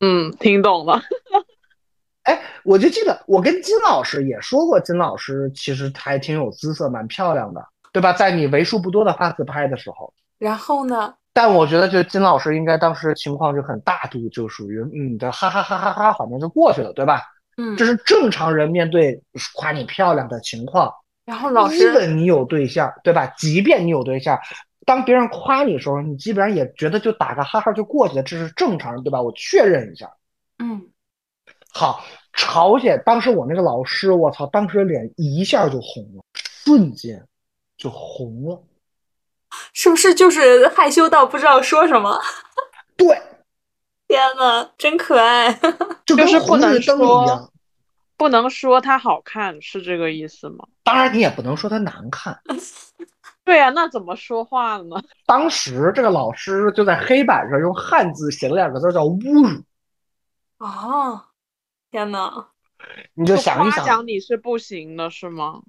Speaker 2: 嗯，听懂了。”
Speaker 1: 哎，我就记得我跟金老师也说过，金老师其实还挺有姿色，蛮漂亮的，对吧？在你为数不多的发自拍的时候，
Speaker 3: 然后呢？
Speaker 1: 但我觉得就金老师应该当时情况就很大度，就属于嗯的哈哈哈哈哈，反正就过去了，对吧？
Speaker 3: 嗯
Speaker 1: 这，是正常人面对夸你漂亮的情况。
Speaker 3: 然后老
Speaker 1: 即
Speaker 3: 师，
Speaker 1: 便你有对象，对吧？即便你有对象，当别人夸你的时候，你基本上也觉得就打个哈哈就过去了，这是正常的，对吧？我确认一下。
Speaker 3: 嗯，
Speaker 1: 好，朝鲜当时我那个老师，我操，当时脸一下就红了，瞬间就红了。
Speaker 3: 是不是就是害羞到不知道说什么？
Speaker 1: 对，
Speaker 3: 天呐，真可爱！
Speaker 1: 就
Speaker 2: 是不能
Speaker 1: 红绿灯
Speaker 2: 说
Speaker 1: 一样。
Speaker 2: 不能说它好看，是这个意思吗？
Speaker 1: 当然，你也不能说它难看。
Speaker 2: 对呀、那怎么说话呢？
Speaker 1: 当时这个老师就在黑板上用汉字写了两个字，叫侮辱。
Speaker 3: 哦，天呐，
Speaker 1: 你就想一想，
Speaker 2: 你是不行的，是吗？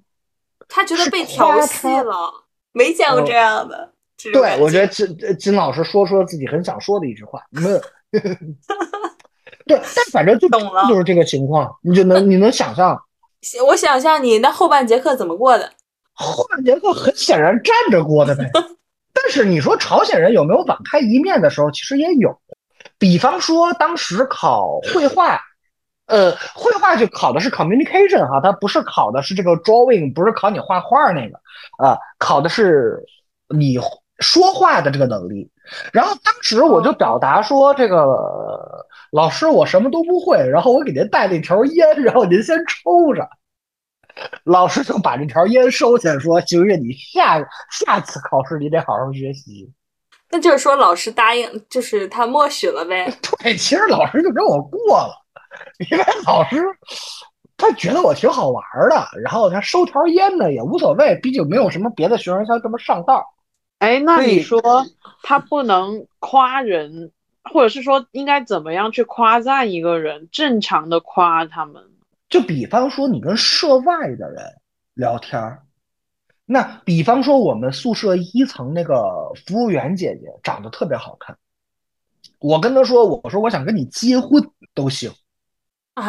Speaker 3: 他觉得被调戏了，没见过这样的。
Speaker 1: 对我觉得金呃金老师说出了自己很想说的一句话，没有。对，但反正就
Speaker 3: 懂了
Speaker 1: 就是这个情况，你就能你能想象，
Speaker 3: 我想象你那后半节课怎么过的？
Speaker 1: 后半节课很显然站着过的呗。但是你说朝鲜人有没有网开一面的时候，其实也有。比方说当时考绘画，呃，绘画就考的是 communication 哈，它不是考的是这个 drawing，不是考你画画那个啊、考的是你说话的这个能力。然后当时我就表达说，这个呃老师我什么都不会，然后我给您带了一条烟，然后您先抽着。老师就把这条烟收起来，说：“行月，你下下次考试你得好好学习。
Speaker 3: 那就是说老师答应，就是他默许了呗。”
Speaker 1: 对，其实老师就跟我过了，因为老师他觉得我挺好玩的，然后他收条烟呢也无所谓，毕竟没有什么别的学生像这么上道。
Speaker 2: 哎，那你说他不能夸人，或者是说应该怎么样去夸赞一个人？正常的夸他们。
Speaker 1: 就比方说你跟社外的人聊天儿，那比方说我们宿舍一层那个服务员姐姐长得特别好看，我跟她说，我说我想跟你结婚都行，
Speaker 3: 啊，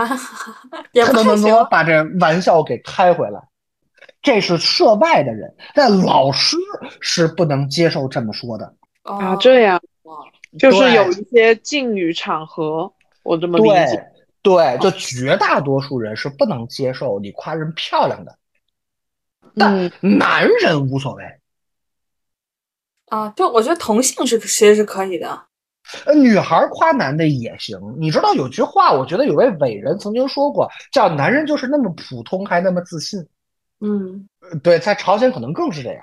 Speaker 3: 也
Speaker 1: 她
Speaker 3: 不太行
Speaker 1: 能不能给。我把这玩笑给开回来？这是涉外的人，但老师是不能接受这么说的。
Speaker 2: 啊，
Speaker 3: 哦
Speaker 2: 这样就是有一些禁语场合，我这么理解。
Speaker 1: 对，就绝大多数人是不能接受你夸人漂亮的，但
Speaker 2: 嗯，
Speaker 1: 男人无所谓。
Speaker 3: 啊，就我觉得同性是其实是可以的。
Speaker 1: 呃，女孩夸男的也行。你知道有句话，我觉得有位伟人曾经说过，叫“男人就是那么普通，还那么自信
Speaker 3: 嗯”。
Speaker 1: 呃对，在朝鲜可能更是这样。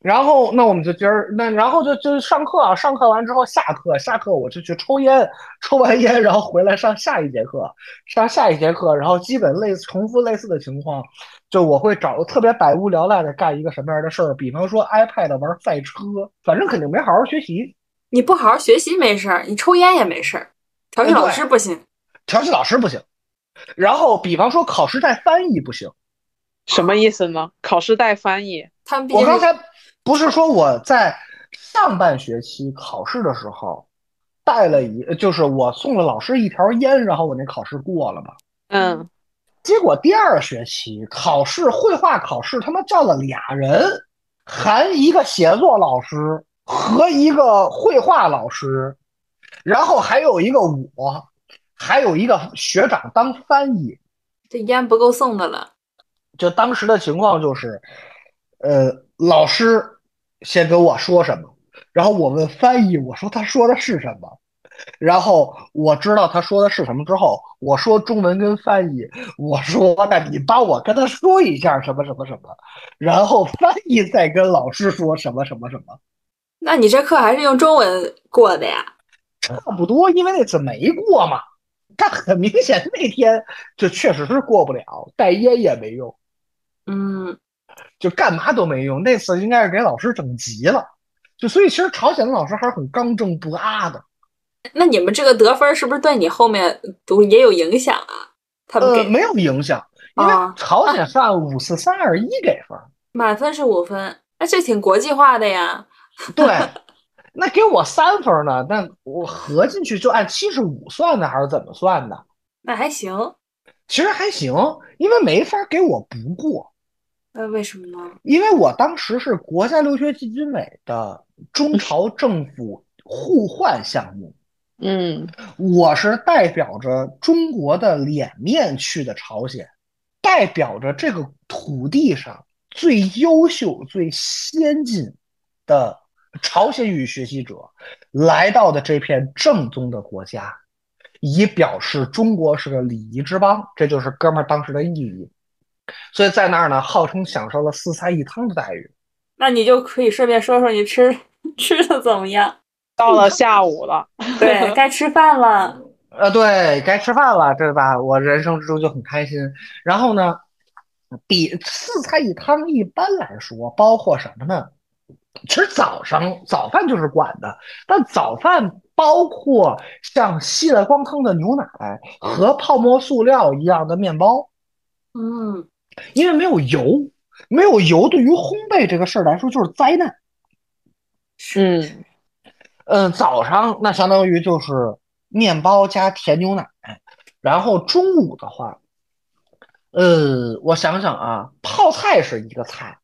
Speaker 1: 然后那我们就今儿那然后就就上课啊，上课完之后下课，下课我就去抽烟，抽完烟然后回来上下一节课，上下一节课，然后基本类似重复类似的情况，就我会找特别百无聊赖的干一个什么样的事儿，比方说 iPad 玩赛车，反正肯定没好好学习。
Speaker 3: 你不好好学习没事儿，你抽烟也没事儿，调戏老师不行，
Speaker 1: 调戏老师不行。然后比方说考试带翻译不行，
Speaker 2: 什么意思呢？考试带翻译？
Speaker 3: 他们
Speaker 1: 我刚才不是说我在上半学期考试的时候带了一，就是我送了老师一条烟，然后我那考试过了吗。
Speaker 2: 嗯，
Speaker 1: 结果第二学期考试绘画考试，他妈叫了俩人，含一个写作老师和一个绘画老师，然后还有一个我，还有一个学长当翻译。
Speaker 3: 这烟不够送的了。
Speaker 1: 就当时的情况就是，呃，老师先跟我说什么，然后我问翻译，我说他说的是什么，然后我知道他说的是什么之后，我说中文跟翻译，我说那你帮我跟他说一下什么什么什么，然后翻译再跟老师说什么什么什么，
Speaker 3: 那你这课还是用中文过的呀？
Speaker 1: 差不多，因为那次没过嘛。但很明显那天就确实是过不了，带烟也没用。
Speaker 3: 嗯，
Speaker 1: 就干嘛都没用。那次应该是给老师整急了，就所以其实朝鲜的老师还是很刚正不阿的。
Speaker 3: 那你们这个得分是不是对你后面读也有影响啊？他们
Speaker 1: 没有影响，因为
Speaker 3: 啊
Speaker 1: 朝鲜是按五四三二一给分。
Speaker 3: 满分是五分，那这挺国际化的呀。
Speaker 1: 对，那给我三分呢，那我合进去就按七十五算的，还是怎么算的？
Speaker 3: 那还行，
Speaker 1: 其实还行，因为没法给我不过，
Speaker 3: 那为什么呢？
Speaker 1: 因为我当时是国家留学基金委的中朝政府互换项目。
Speaker 2: 嗯，
Speaker 1: 我是代表着中国的脸面去的朝鲜，代表着这个土地上最优秀、最先进的朝鲜语学习者来到的这片正宗的国家，以表示中国是个礼仪之邦，这就是哥们儿当时的意义。所以在那儿呢，号称享受了四菜一汤的待遇。
Speaker 3: 那你就可以顺便说说你吃 吃的怎么样？
Speaker 2: 到了下午了，
Speaker 3: 对该吃饭了。
Speaker 1: 呃，对该吃饭了，对吧？我人生之中就很开心。然后呢，比四菜一汤一般来说包括什么呢？其实早上早饭就是管的，但早饭包括像吸了光坑的牛奶和泡沫塑料一样的面包，
Speaker 3: 嗯，
Speaker 1: 因为没有油，没有油对于烘焙这个事儿来说就是灾难。
Speaker 2: 嗯，
Speaker 1: 嗯，早上那相当于就是面包加甜牛奶，然后中午的话，呃，我想想啊，泡菜是一个菜，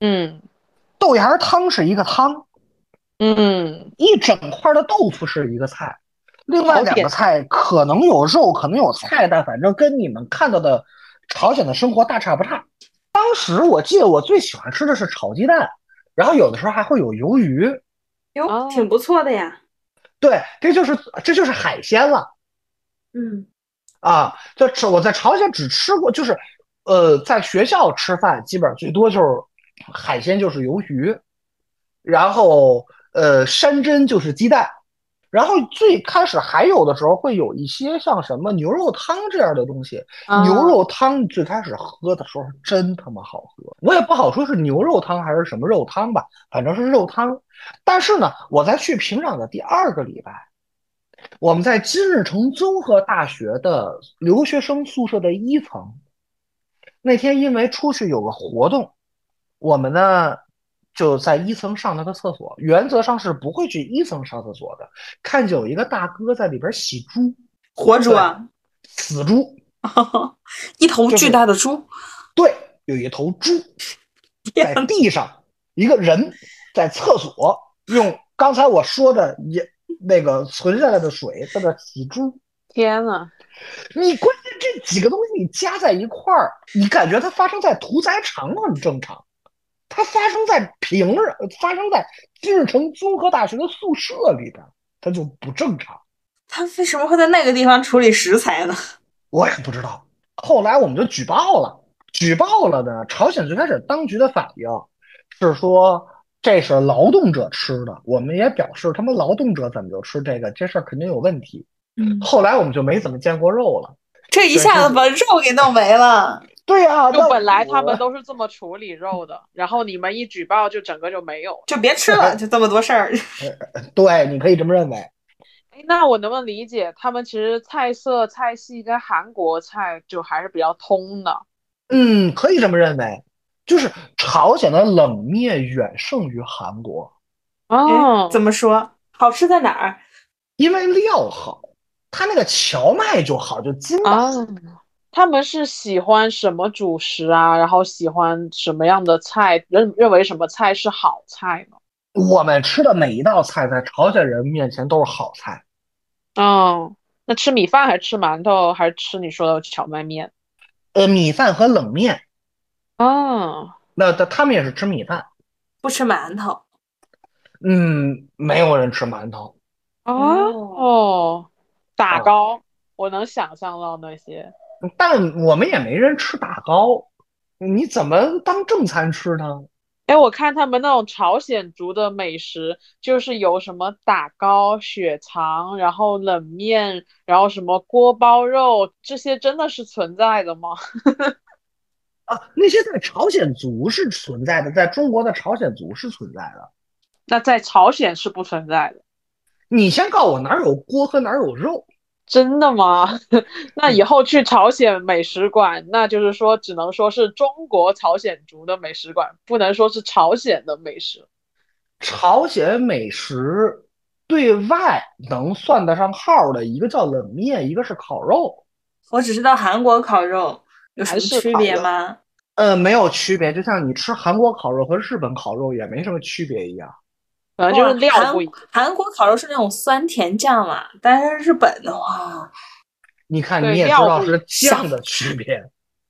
Speaker 2: 嗯，
Speaker 1: 豆芽汤是一个汤，
Speaker 2: 嗯，
Speaker 1: 一整块的豆腐是一个菜，另外两个菜可能有肉，可能有菜，但反正跟你们看到的朝鲜的生活大差不差。当时我记得我最喜欢吃的是炒鸡蛋，然后有的时候还会有鱿鱼，
Speaker 3: 哟，
Speaker 2: 哦
Speaker 3: 挺不错的呀。
Speaker 1: 对，这就是这就是海鲜了。
Speaker 3: 嗯，
Speaker 1: 啊，就吃我在朝鲜只吃过，就是呃，在学校吃饭基本上最多就是海鲜就是鱿鱼，然后呃山珍就是鸡蛋，然后最开始还有的时候会有一些像什么牛肉汤这样的东西，
Speaker 2: 啊
Speaker 1: 牛肉汤最开始喝的时候真他妈好喝，我也不好说是牛肉汤还是什么肉汤吧，反正是肉汤。但是呢，我在去平壤的第二个礼拜，我们在金日成综合大学的留学生宿舍的一层，那天因为出去有个活动，我们呢就在一层上了个厕所，原则上是不会去一层上厕所的。看见有一个大哥在里边洗猪，
Speaker 3: 活猪啊，
Speaker 1: 死猪，
Speaker 3: 一头巨大的猪，
Speaker 1: 对，有一头猪 在地上，一个人在厕所用刚才我说的也那个存下来的水在那洗猪。
Speaker 2: 天呐，
Speaker 1: 你关键这几个东西你加在一块儿，你感觉它发生在屠宰场很正常，它发生在平壤，发生在金日成综合大学的宿舍里边，它就不正常。
Speaker 3: 他为什么会在那个地方处理食材呢？
Speaker 1: 我也不知道。后来我们就举报了，举报了呢。朝鲜最开始当局的反应是说，这是劳动者吃的，我们也表示他们劳动者怎么就吃这个，这事儿肯定有问题。
Speaker 3: 嗯，
Speaker 1: 后来我们就没怎么见过肉了。
Speaker 3: 这一下子把肉给弄没了。
Speaker 1: 对呀、那
Speaker 2: 就本来他们都是这么处理肉的，然后你们一举报，就整个就没有。
Speaker 3: 就别吃了，就这么多事儿。
Speaker 1: 对，你可以这么认为。
Speaker 2: 哎，那我能不能理解，他们其实菜色菜系跟韩国菜就还是比较通的？
Speaker 1: 嗯，可以这么认为，就是朝鲜的冷面远胜于韩国，
Speaker 2: 哦，
Speaker 3: 怎么说？好吃在哪儿？
Speaker 1: 因为料好，它那个荞麦就好，就筋道。
Speaker 2: 啊？他们是喜欢什么主食啊？然后喜欢什么样的菜？认认为什么菜是好菜呢？
Speaker 1: 我们吃的每一道菜，在朝鲜人面前都是好菜。
Speaker 2: 哦，那吃米饭还是吃馒头，还是吃你说的荞麦面？
Speaker 1: 呃，米饭和冷面，
Speaker 2: 哦，
Speaker 1: 那他他们也是吃米饭。
Speaker 3: 不吃馒头。
Speaker 1: 嗯，没有人吃馒头。
Speaker 2: 哦，打糕，我能想象到那些。
Speaker 1: 但我们也没人吃打糕，你怎么当正餐吃呢？
Speaker 2: 哎，我看他们那种朝鲜族的美食，就是有什么打糕、血肠，然后冷面，然后什么锅包肉，这些真的是存在的吗？
Speaker 1: 啊，那些在朝鲜族是存在的，在中国的朝鲜族是存在的。
Speaker 2: 那在朝鲜是不存在的，
Speaker 1: 你先告诉我哪儿有锅和哪儿有肉？
Speaker 2: 真的吗？那以后去朝鲜美食馆，那就是说只能说是中国朝鲜族的美食馆，不能说是朝鲜的美食。
Speaker 1: 朝鲜美食对外能算得上号的一个叫冷面，一个是烤肉。
Speaker 3: 我只知道韩国烤肉有什么区别吗？
Speaker 1: 呃，没有区别，就像你吃韩国烤肉和日本烤肉也没什么区别一样。
Speaker 2: 可能就是料不一样。
Speaker 3: 韩韩国烤肉是那种酸甜酱嘛，但是日本的话，
Speaker 1: 你看，你也知道是酱的区 别。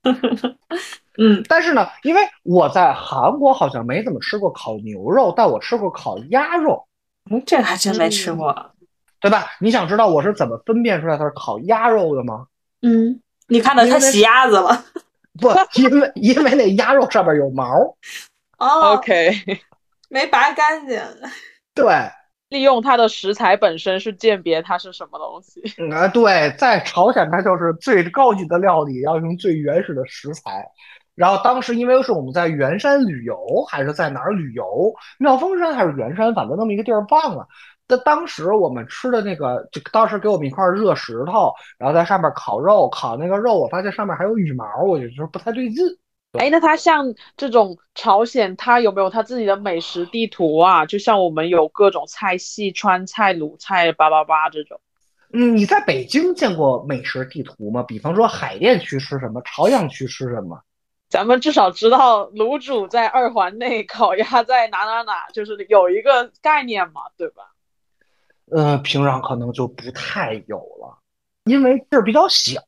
Speaker 3: 嗯，
Speaker 1: 但是呢，因为我在韩国好像没怎么吃过烤牛肉，但我吃过烤鸭肉，
Speaker 3: 嗯这个还真没吃过。
Speaker 1: 对吧？你想知道我是怎么分辨出来它是烤鸭肉的吗？
Speaker 3: 嗯，你看到它洗鸭子了？
Speaker 1: 不，因为因为那鸭肉上面有毛。
Speaker 3: 哦
Speaker 2: OK，
Speaker 3: 没拔干净。
Speaker 1: 对，
Speaker 2: 利用它的食材本身是鉴别它是什么东西。
Speaker 1: 嗯啊，对，在朝鲜它就是最高级的料理要用最原始的食材。然后当时因为是我们在元山旅游，还是在哪儿旅游，妙峰山还是圆山，反正那么一个地儿忘了。但当时我们吃的那个，就当时给我们一块热石头，然后在上面烤肉，烤那个肉，我发现上面还有羽毛，我就觉得不太对劲。
Speaker 2: 哎，那它像这种朝鲜，它有没有它自己的美食地图啊？就像我们有各种菜系，川菜、鲁菜、八八八这种。
Speaker 1: 嗯，你在北京见过美食地图吗？比方说海淀区吃什么，朝阳区吃什么？
Speaker 2: 咱们至少知道卤煮在二环内，烤鸭在哪哪哪，就是有一个概念嘛，对吧？
Speaker 1: 呃，平壤可能就不太有了，因为地儿比较小，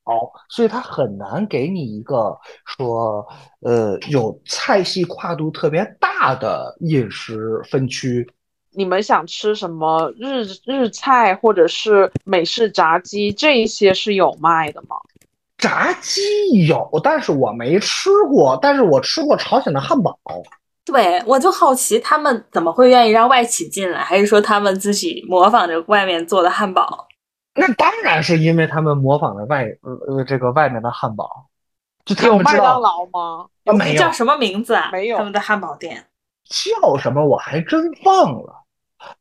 Speaker 1: 所以它很难给你一个说，呃，有菜系跨度特别大的饮食分区。
Speaker 2: 你们想吃什么日日菜或者是美式炸鸡，这一些是有卖的吗？
Speaker 1: 炸鸡有，但是我没吃过，但是我吃过朝鲜的汉堡。
Speaker 3: 对，我就好奇他们怎么会愿意让外企进来，还是说他们自己模仿着外面做的汉堡？
Speaker 1: 那当然是因为他们模仿了外呃呃这个外面的汉堡，就他
Speaker 2: 有麦当
Speaker 1: 们知道
Speaker 2: 劳吗？
Speaker 1: 啊没有
Speaker 3: 叫什么名字啊？
Speaker 2: 没有
Speaker 3: 他们的汉堡店。
Speaker 1: 叫什么我还真忘了，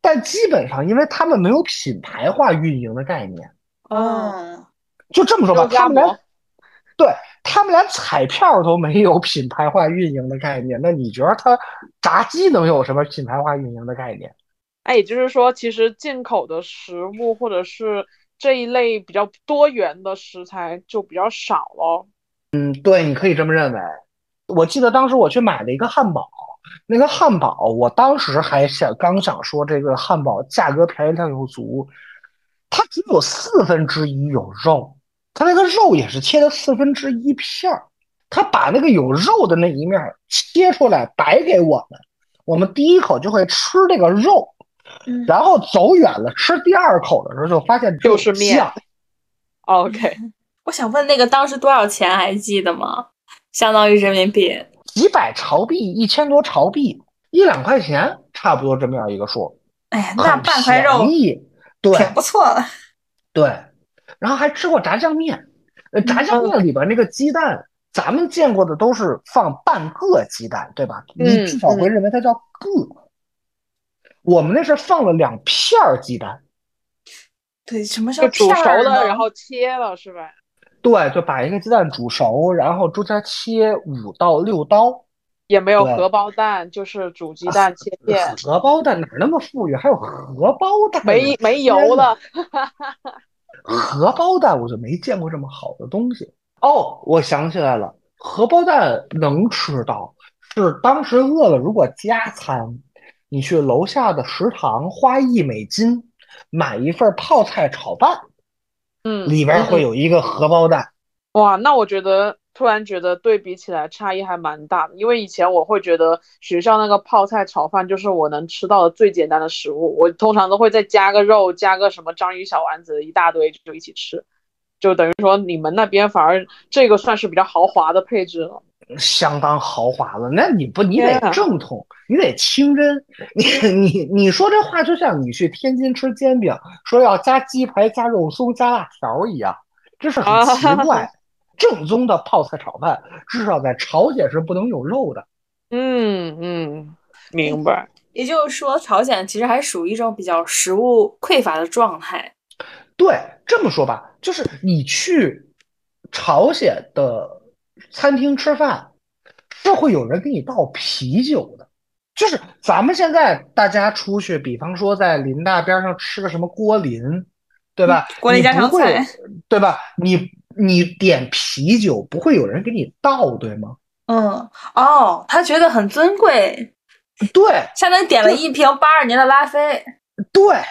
Speaker 1: 但基本上因为他们没有品牌化运营的概念，
Speaker 3: 嗯，
Speaker 1: 就这么说吧，他们连对他们连彩票都没有品牌化运营的概念，那你觉得他炸鸡能有什么品牌化运营的概念？
Speaker 2: 哎，也就是说，其实进口的食物或者是这一类比较多元的食材就比较少了。
Speaker 1: 嗯，对，你可以这么认为。我记得当时我去买了一个汉堡，那个汉堡我当时还想刚想说这个汉堡价格便宜量又足，它只有四分之一有肉，它那个肉也是切的四分之一片儿，它把那个有肉的那一面切出来摆给我们，我们第一口就会吃这个肉，
Speaker 3: 嗯
Speaker 1: 然后走远了吃第二口的时候就发现
Speaker 2: 就是面 OK，
Speaker 3: 我想问那个当时多少钱，还记得吗？相当于人民币。
Speaker 1: 几百朝币，一千多朝币，一两块钱，差不多这么样一个数，
Speaker 3: 哎呀，那半块肉
Speaker 1: 便宜，对
Speaker 3: 挺不错的。
Speaker 1: 对。然后还吃过炸酱面，呃，炸酱面里边那个鸡蛋，咱们见过的都是放半个鸡蛋，对吧？你
Speaker 2: 嗯
Speaker 1: 至少会认为它叫个。我们那是放了两片儿鸡蛋，
Speaker 3: 对，什么叫
Speaker 2: 就煮熟了，然后切了是吧？
Speaker 1: 对，就把一个鸡蛋煮熟，然后中间切五到六刀。
Speaker 2: 也没有荷包蛋，就是煮鸡蛋切片，
Speaker 1: 荷包蛋哪那么富裕？还有荷包蛋？
Speaker 2: 没没油了。
Speaker 1: 荷包蛋我就没见过这么好的东西。哦，我想起来了，荷包蛋能吃到，是当时饿了，如果加餐，你去楼下的食堂花一美金买一份泡菜炒饭，
Speaker 2: 嗯，
Speaker 1: 里边会有一个荷包蛋。
Speaker 2: 哇，那我觉得突然觉得对比起来差异还蛮大的，因为以前我会觉得学校那个泡菜炒饭就是我能吃到的最简单的食物，我通常都会再加个肉，加个什么章鱼小丸子，一大堆就一起吃，就等于说你们那边反而这个算是比较豪华的配置了。
Speaker 1: 相当豪华了，那你不，你得正统，你得清真。你你你说这话就像你去天津吃煎饼，说要加鸡排、加肉松、加辣条一样，这是很奇怪。正宗的泡菜炒饭，至少在朝鲜是不能有肉的。
Speaker 2: 嗯嗯，明白。
Speaker 3: 也就是说，朝鲜其实还属于一种比较食物匮乏的状态。
Speaker 1: 对，这么说吧，就是你去朝鲜的餐厅吃饭，是会有人给你倒啤酒的。就是咱们现在大家出去，比方说在林大边上吃个什么锅林，对吧？
Speaker 3: 锅林家常菜，
Speaker 1: 对吧？你你点啤酒，不会有人给你倒，对吗？
Speaker 3: 嗯，哦，他觉得很尊贵，
Speaker 1: 对
Speaker 3: 相当于点了一瓶八二年的拉菲。
Speaker 1: 对，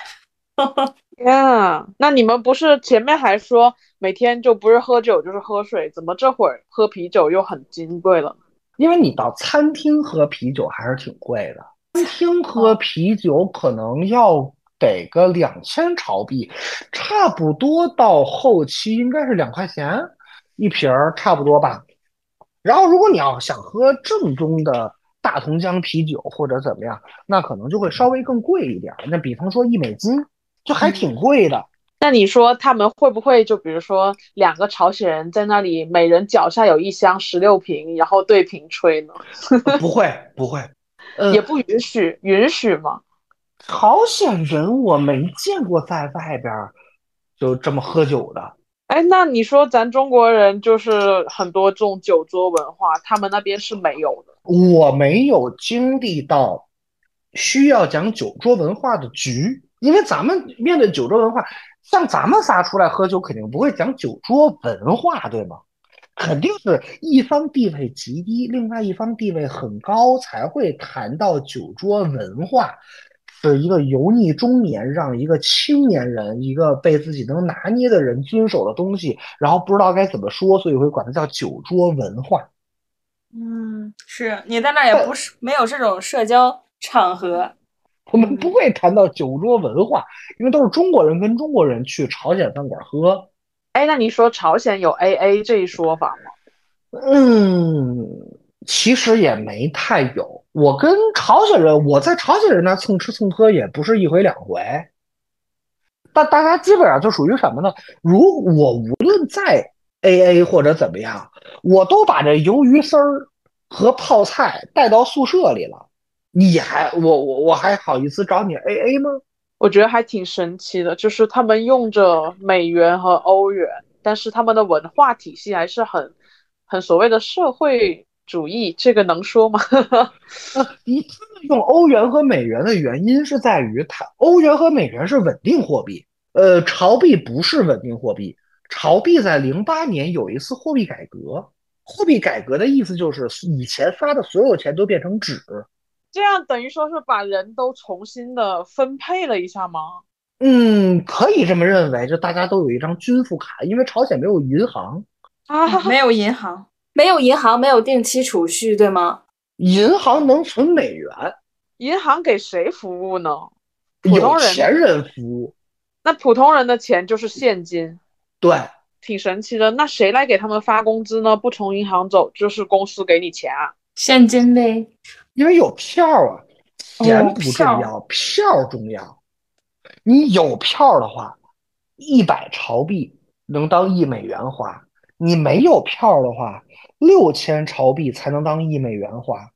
Speaker 2: 天啊，那你们不是前面还说每天就不是喝酒就是喝水，怎么这会儿喝啤酒又很金贵了？
Speaker 1: 因为你到餐厅喝啤酒还是挺贵的，餐厅喝啤酒可能要得个两千朝币，差不多到后期应该是两块钱一瓶儿，差不多吧。然后如果你要想喝正宗的大同江啤酒或者怎么样，那可能就会稍微更贵一点儿。那比方说一美金，就还挺贵的。
Speaker 2: 那你说他们会不会就比如说两个朝鲜人在那里，每人脚下有一箱十六瓶，然后对瓶吹呢？
Speaker 1: 不会不会，呃
Speaker 2: 也，不允许，允许吗？
Speaker 1: 朝鲜人我没见过在外边儿就这么喝酒的。
Speaker 2: 哎，那你说咱中国人就是很多这种酒桌文化，他们那边是没有的。
Speaker 1: 我没有经历到需要讲酒桌文化的局，因为咱们面对酒桌文化，像咱们仨出来喝酒，肯定不会讲酒桌文化，对吗？肯定是一方地位极低，另外一方地位很高，才会谈到酒桌文化。是一个油腻中年让一个青年人，一个被自己能拿捏的人遵守的东西，然后不知道该怎么说，所以会管它叫酒桌文化。
Speaker 3: 嗯，是你在那也不是没有这种社交场合。
Speaker 1: 我们不会谈到酒桌文化，因为都是中国人跟中国人去朝鲜饭馆喝。
Speaker 2: 哎，那你说朝鲜有 AA 这一说法吗？
Speaker 1: 嗯，其实也没太有。我跟朝鲜人，我在朝鲜人那蹭吃蹭喝也不是一回两回。但大家基本上就属于什么呢？如我无论在 AA 或者怎么样，我都把这鱿鱼丝儿和泡菜带到宿舍里了。你还我我我还好意思找你 AA 吗？
Speaker 2: 我觉得还挺神奇的，就是他们用着美元和欧元，但是他们的文化体系还是很很所谓的社会主义，这个能说吗？
Speaker 1: 呃，一他们用欧元和美元的原因是在于它欧元和美元是稳定货币，呃，朝币不是稳定货币。朝币在零八年有一次货币改革，货币改革的意思就是以前发的所有钱都变成纸。
Speaker 2: 这样等于说是把人都重新的分配了一下吗？
Speaker 1: 嗯，可以这么认为，就大家都有一张均富卡，因为朝鲜没有银行，
Speaker 2: 啊，
Speaker 3: 没有银行，没有银行，没有定期储蓄，对吗？
Speaker 1: 银行能存美元，
Speaker 2: 银行给谁服务呢？普通人
Speaker 1: 有钱人服务。
Speaker 2: 那普通人的钱就是现金，
Speaker 1: 对，
Speaker 2: 挺神奇的。那谁来给他们发工资呢？不从银行走，就是公司给你钱啊？
Speaker 3: 现金呗。
Speaker 1: 因为有票啊，钱不重要，票重要。你有票的话，一百朝币能当一美元花；你没有票的话，六千朝币才能当一美元花。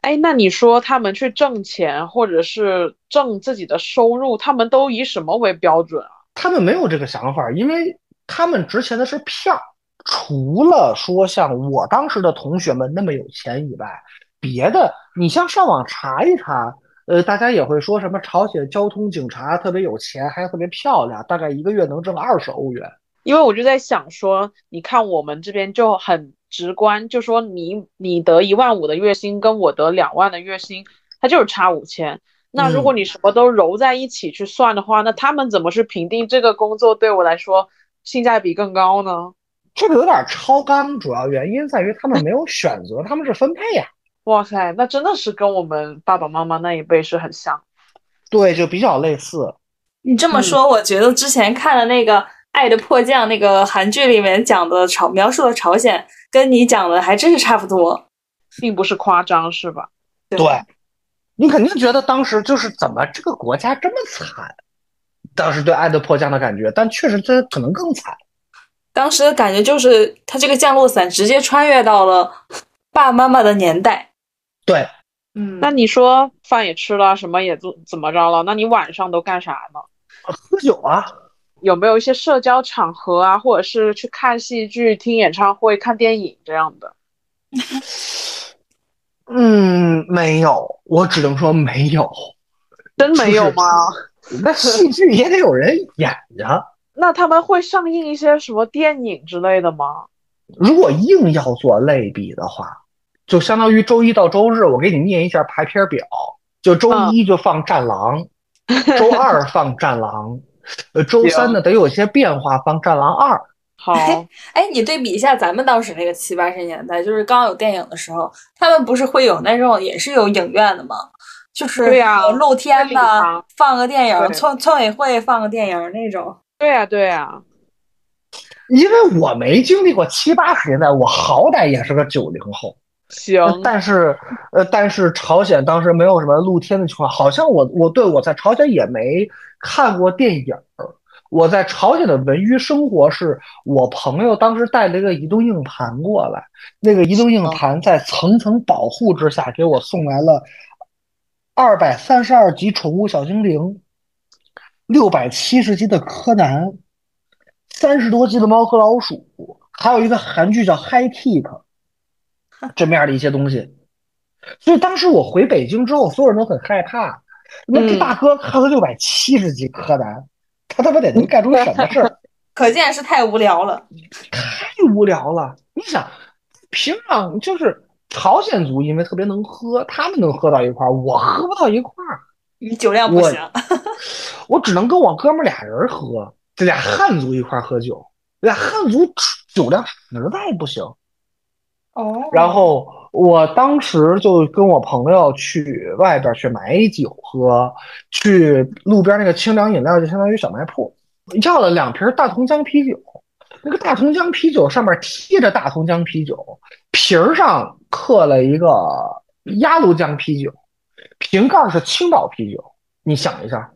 Speaker 2: 哎，那你说他们去挣钱，或者是挣自己的收入，他们都以什么为标准啊？
Speaker 1: 他们没有这个想法，因为他们值钱的是票。除了说像我当时的同学们那么有钱以外，别的你像上网查一查，呃，大家也会说什么朝鲜交通警察特别有钱，还特别漂亮，大概一个月能挣二十欧元。
Speaker 2: 因为我就在想说，你看我们这边就很直观，就说你你得一万五的月薪，跟我得两万的月薪，它就是差五千。那如果你什么都揉在一起去算的话，那他们怎么去评定这个工作对我来说性价比更高呢？
Speaker 1: 这个有点超纲，主要原因在于他们没有选择，他们是分配呀。
Speaker 2: 哇塞，那真的是跟我们爸爸妈妈那一辈是很像。
Speaker 1: 对，就比较类似。
Speaker 3: 你这么说，我觉得之前看的那个《爱的迫降》那个韩剧里面讲的朝描述的朝鲜，跟你讲的还真是差不多，
Speaker 2: 并不是夸张，是吧？
Speaker 1: 对。你肯定觉得当时就是怎么这个国家这么惨，当时对《爱的迫降》的感觉，但确实这可能更惨。
Speaker 3: 当时的感觉就是他这个降落伞直接穿越到了爸爸妈妈的年代。
Speaker 1: 对，
Speaker 2: 嗯，那你说饭也吃了，什么也做怎么着了？那你晚上都干啥呢？
Speaker 1: 喝酒啊？
Speaker 2: 有没有一些社交场合啊，或者是去看戏剧、听演唱会、看电影这样的？
Speaker 1: 嗯，没有，我只能说没有，
Speaker 2: 真没有吗？
Speaker 1: 那戏剧也得有人演呀。
Speaker 2: 那他们会上映一些什么电影之类的吗？
Speaker 1: 如果硬要做类比的话，就相当于周一到周日，我给你念一下排片表，就周一就放《战狼》，周 二放《战狼》，呃，周三呢得有些变化，放《战狼二》。
Speaker 2: 好，
Speaker 3: 哎，你对比一下咱们当时那个七八十年代，就是刚有电影的时候，他们不是会有那种也是有影院的吗？就是
Speaker 2: 对呀，
Speaker 3: 露天的放个电影，村村委会放个电影那种。
Speaker 2: 对呀，对呀，
Speaker 1: 因为我没经历过七八十年代，我好歹也是个九零后。
Speaker 2: 行，
Speaker 1: 但是呃，但是朝鲜当时没有什么露天的情况，好像我我对我在朝鲜也没看过电影儿。我在朝鲜的文娱生活是我朋友当时带了一个移动硬盘过来，那个移动硬盘在层层保护之下给我送来了二百三十二集《宠物小精灵》，六百七十集的《柯南》，三十多集的《猫和老鼠》，还有一个韩剧叫《High Kick》，这面的一些东西。所以当时我回北京之后，所有人都很害怕，那这大哥看了六百七十集《柯南》。他他妈得能干出什么事儿？
Speaker 3: 可见是太无聊了，
Speaker 1: 太无聊了。你想，平常就是朝鲜族，因为特别能喝，他们能喝到一块儿，我喝不到一块儿。
Speaker 3: 你酒量不行，
Speaker 1: 我只能跟我哥们俩人喝，这俩汉族一块儿喝酒，俩汉族酒量实在不行。
Speaker 3: 哦。
Speaker 1: 然后我当时就跟我朋友去外边去买酒喝，去路边那个清凉饮料，就相当于小卖铺，要了两瓶大同江啤酒。那个大同江啤酒上面贴着大同江啤酒，瓶儿上刻了一个鸭绿江啤酒，瓶盖是青岛啤酒。你想一下，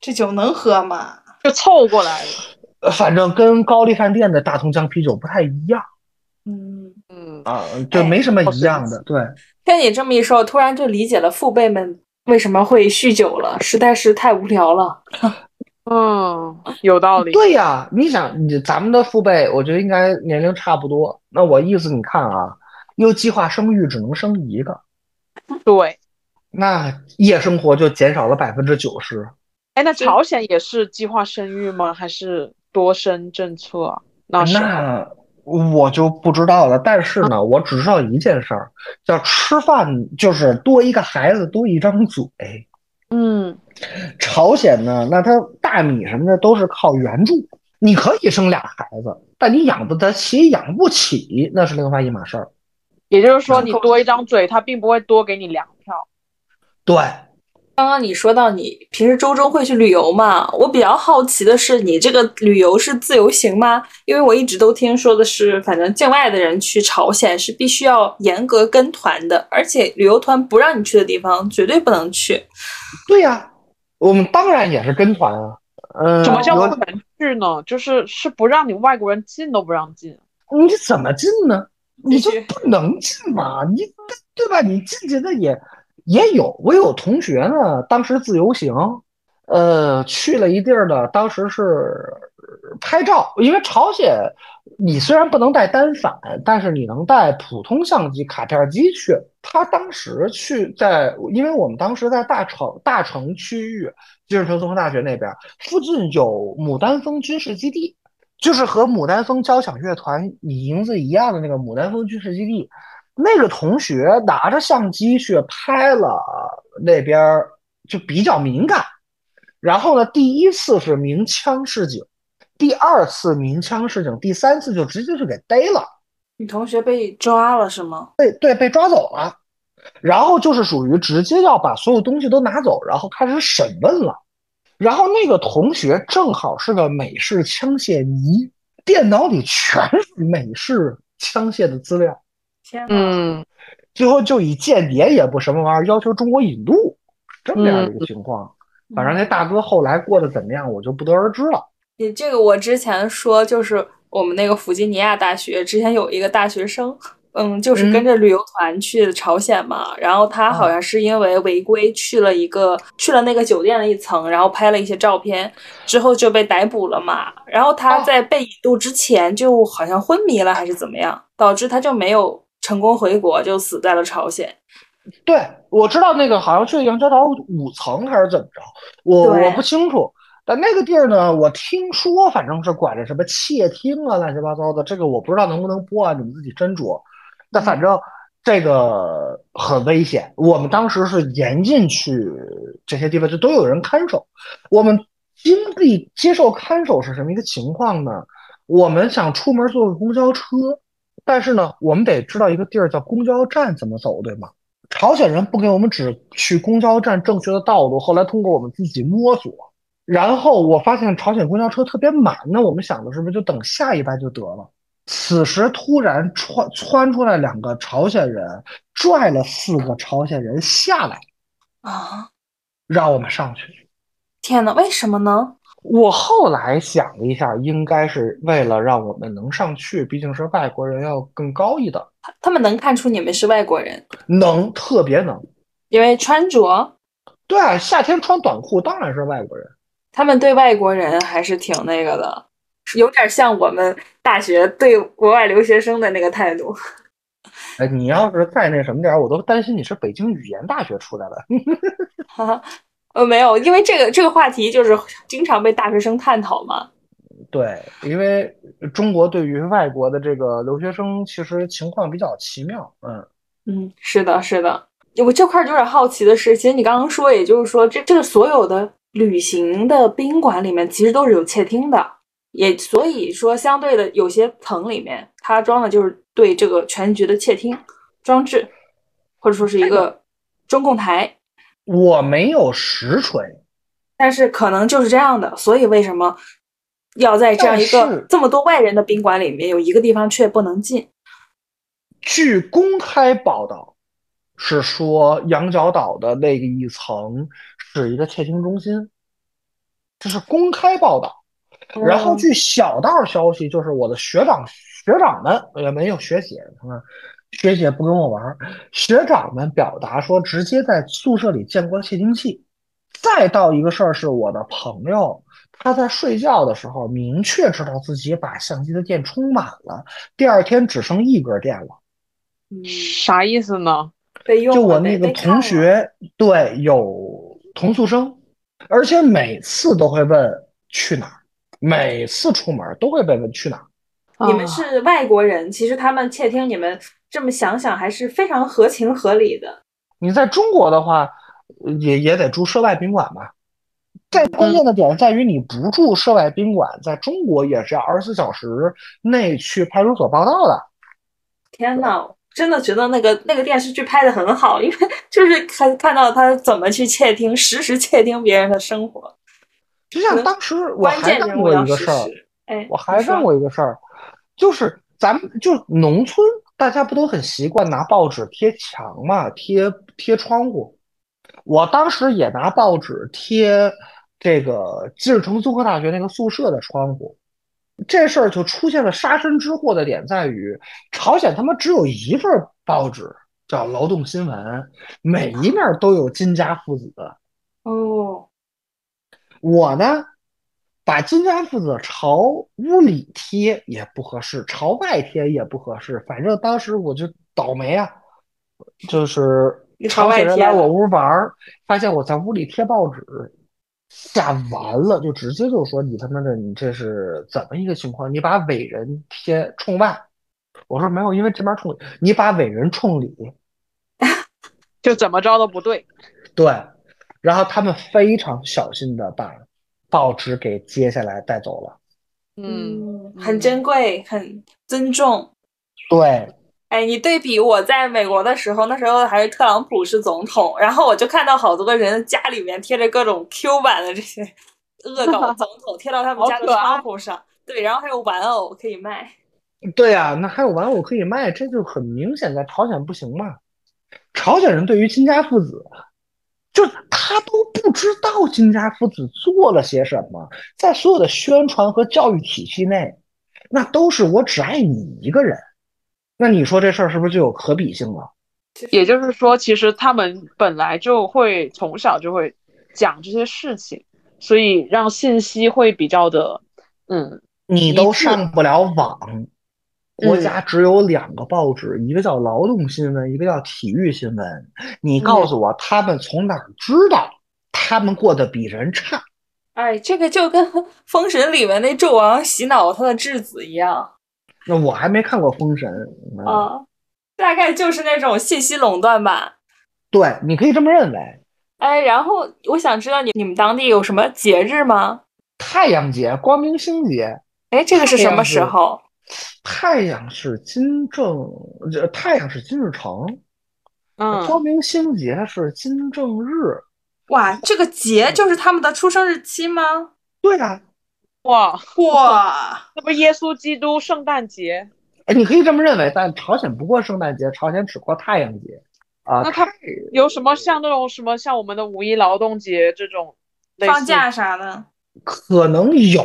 Speaker 3: 这酒能喝吗？
Speaker 2: 就凑过来了。
Speaker 1: 反正跟高丽饭店的大同江啤酒不太一样。
Speaker 3: 嗯
Speaker 2: 嗯
Speaker 1: 啊，就没什么一样的。对，
Speaker 3: 听你这么一说，突然就理解了父辈们为什么会酗酒了，实在是太无聊了。
Speaker 2: 嗯，有道理。
Speaker 1: 对呀，你想，你咱们的父辈，我觉得应该年龄差不多。那我意思，你看啊，又计划生育只能生一个，
Speaker 2: 对，
Speaker 1: 那夜生活就减少了百分之九十。
Speaker 2: 哎，那朝鲜也是计划生育吗？还是多生政策？那
Speaker 1: 那我就不知道了。但是呢，我只知道一件事儿，叫吃饭就是多一个孩子多一张嘴。
Speaker 2: 嗯，
Speaker 1: 朝鲜呢，那它大米什么的都是靠援助，你可以生俩孩子，但你养不得起，养不起那是另外一码事儿。
Speaker 2: 也就是说，你多一张嘴，他并不会多给你粮票。
Speaker 1: 对，
Speaker 3: 刚刚你说到你平时周中会去旅游嘛？我比较好奇的是，你这个旅游是自由行吗？因为我一直都听说的是，反正境外的人去朝鲜是必须要严格跟团的，而且旅游团不让你去的地方绝对不能去。
Speaker 1: 对呀，我们当然也是跟团啊。嗯，
Speaker 2: 怎么叫不能去呢？就是是不让你外国人进都不让进。
Speaker 1: 你怎么进呢？你就不能进嘛？你对吧？你进去那也也有，我有同学呢，当时自由行，呃，去了一地儿呢，当时是拍照，因为朝鲜你虽然不能带单反，但是你能带普通相机、卡片机去。他当时去在，因为我们当时在大城大城区域，金日成综合大学那边附近有牡丹峰军事基地。就是和牡丹峰交响乐团名字一样的那个牡丹峰军事基地，那个同学拿着相机去拍了那边儿，就比较敏感。然后呢，第一次是鸣枪示警，第二次鸣枪示警，第三次就直接就给逮了，
Speaker 3: 你同学被抓了是吗？
Speaker 1: 被对被抓走了。然后就是属于直接要把所有东西都拿走，然后开始审问了。然后那个同学正好是个美式枪械迷，电脑里全是美式枪械的资料，
Speaker 3: 天！
Speaker 2: 嗯，
Speaker 1: 最后就以间谍也不什么玩意儿，要求中国引渡，这么样的一个情况。反正那大哥后来过得怎么样，我就不得而知了。
Speaker 3: 你这个我之前说就是我们那个弗吉尼亚大学之前有一个大学生，嗯，就是跟着旅游团去朝鲜嘛，然后他好像是因为违规去了一个去了那个酒店的一层，然后拍了一些照片，之后就被逮捕了嘛。然后他在被引渡之前就好像昏迷了还是怎么样，导致他就没有成功回国，就死在了朝鲜。
Speaker 1: 对，我知道那个好像去杨家岛五层还是怎么着，我我不清楚。但那个地儿呢，我听说反正是管着什么窃听啊，乱七八糟的，这个我不知道能不能播啊，你们自己斟酌。但反正这个很危险，我们当时是严禁去这些地方，就都有人看守。我们经历接受看守是什么一个情况呢？我们想出门坐个公交车，但是呢，我们得知道一个地儿叫公交站怎么走，对吗？朝鲜人不给我们指去公交站正确的道路，后来通过我们自己摸索，然后我发现朝鲜公交车特别满，那我们想的是不是就等下一班就得了？此时突然窜窜出来两个朝鲜人，拽了四个朝鲜人下来，
Speaker 3: 啊！
Speaker 1: 让我们上去。
Speaker 3: 天呐，为什么呢？
Speaker 1: 我后来想了一下，应该是为了让我们能上去，毕竟是外国人，要更高一等，
Speaker 3: 他们能看出你们是外国人，
Speaker 1: 能特别能。
Speaker 3: 因为穿着，
Speaker 1: 对啊，夏天穿短裤当然是外国人。
Speaker 3: 他们对外国人还是挺那个的，有点像我们大学对国外留学生的那个态度。
Speaker 1: 哎，你要是再那什么点儿，我都担心你是北京语言大学出来的。
Speaker 3: 呃，没有，因为这个这个话题就是经常被大学生探讨嘛。
Speaker 1: 对，因为中国对于外国的这个留学生，其实情况比较奇妙。嗯，
Speaker 3: 嗯，是的，是的。我这块儿有点好奇的是，其实你刚刚说，也就是说，这这个所有的旅行的宾馆里面，其实都是有窃听的，也所以说，相对的有些层里面，它装的就是对这个全局的窃听装置，或者说是一个中控台。
Speaker 1: 我没有实锤，
Speaker 3: 但是可能就是这样的，所以为什么要在这样一个这么多外人的宾馆里面，有一个地方却不能进？
Speaker 1: 据公开报道是说，羊角岛的那个一层是一个窃听中心，这是公开报道。然后据小道消息，就是我的学长学长们也没有学姐，看看学姐不跟我玩儿，学长们表达说直接在宿舍里见过窃听器。再到一个事儿是我的朋友，他在睡觉的时候明确知道自己把相机的电充满了，第二天只剩一格电了。
Speaker 3: 嗯，
Speaker 2: 啥意思呢？
Speaker 3: 被用
Speaker 1: 就我那个同学，对，有同宿生，而且每次都会问去哪儿，每次出门都会被问去哪儿。
Speaker 2: 啊
Speaker 3: 你们是外国人，其实他们窃听你们，这么想想还是非常合情合理的。
Speaker 1: 你在中国的话，呃也也得住涉外宾馆吧？在关键的点在于你不住涉外宾馆，在中国也是要二十四小时内去派出所报到的。
Speaker 3: 天呐，真的觉得那个那个电视剧拍的很好，因为 就是看看到他怎么去窃听，实时窃听别人的生活。
Speaker 1: 就像当时我
Speaker 3: 关
Speaker 1: 还干过一个事儿，
Speaker 3: 哎，
Speaker 1: 我还干过一个事儿，就是咱们就是农村，大家不都很习惯拿报纸贴墙嘛，贴贴窗户。我当时也拿报纸贴这个金日成综合大学那个宿舍的窗户。这事儿就出现了杀身之祸的点在于，朝鲜他妈只有一份报纸叫《劳动新闻》，每一面都有金家父子。
Speaker 3: 哦，
Speaker 1: 我呢，把金家父子朝屋里贴也不合适，朝外贴也不合适。反正当时我就倒霉啊，就是
Speaker 3: 朝外
Speaker 1: 人来我屋玩儿，发现我在屋里贴报纸，吓完了，就直接就说你他妈的你这是怎么一个情况？你把伟人贴冲外，我说没有，因为这边冲里，你把伟人冲里，
Speaker 2: 就怎么着都不对。
Speaker 1: 对，然后他们非常小心的把报纸给接下来带走了。
Speaker 2: 嗯，
Speaker 3: 很珍贵，很尊重。
Speaker 1: 对，
Speaker 3: 哎，你对比我在美国的时候，那时候还是特朗普是总统，然后我就看到好多个人家里面贴着各种 Q 版的这些恶搞总统，贴到他们家的窗户上。对，然后还有玩偶可以卖。
Speaker 1: 对呀、那还有玩偶可以卖，这就很明显在朝鲜不行嘛。朝鲜人对于金家父子，就他都不知道金家父子做了些什么，在所有的宣传和教育体系内，那都是我只爱你一个人。那你说这事儿是不是就有可比性了？
Speaker 2: 也就是说，其实他们本来就会从小就会讲这些事情，所以让信息会比较的，嗯，
Speaker 1: 你都上不了网，国家只有两个报纸，一个叫《劳动新闻》，一个叫《体育新闻》。你告诉我，他们从哪儿知道他们过得比人差？
Speaker 3: 哎，这个就跟《封神》里面那纣王洗脑他的质子一样
Speaker 1: 那我还没看过《封神》嗯
Speaker 3: 啊，大概就是那种信息垄断吧。
Speaker 1: 对，你可以这么认为。
Speaker 3: 哎，然后我想知道你你们当地有什么节日吗？
Speaker 1: 太阳节、光明星节，
Speaker 3: 哎，这个是什么时候？
Speaker 1: 太阳是金正，这太阳是金日成，
Speaker 2: 嗯，
Speaker 1: 光明星节是金正日。
Speaker 3: 哇，这个节就是他们的出生日期吗？
Speaker 1: 对啊，
Speaker 2: 哇，
Speaker 3: 哇，
Speaker 2: 那不是耶稣基督圣诞节？
Speaker 1: 哎，你可以这么认为，但朝鲜不过圣诞节，朝鲜只过太阳节啊。
Speaker 2: 那他有什么像那种什么像我们的五一劳动节这种
Speaker 3: 放假啥的？
Speaker 1: 可能有，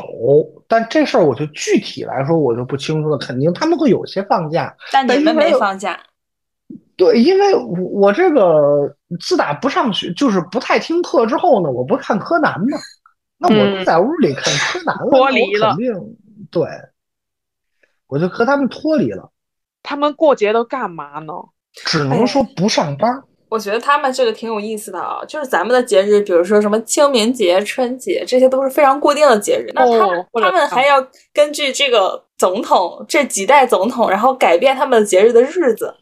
Speaker 1: 但这事儿我就具体来说我就不清楚了。肯定他们会有些放假，
Speaker 3: 但你们没放假。
Speaker 1: 对，因为我我这个自打不上学，就是不太听课之后呢，我不看柯南嘛，那我就
Speaker 2: 嗯
Speaker 1: 在屋里看柯南了，我
Speaker 2: 离了
Speaker 1: 肯定对，我就和他们脱离了，
Speaker 2: 他们过节都干嘛呢？
Speaker 1: 只能说不上班。
Speaker 3: 我觉得他们这个挺有意思的啊，就是咱们的节日，比如说什么清明节、春节，这些都是非常固定的节日。那他们、
Speaker 2: 哦
Speaker 3: 他们还要根据这个总统这几代总统，然后改变他们的节日的日子。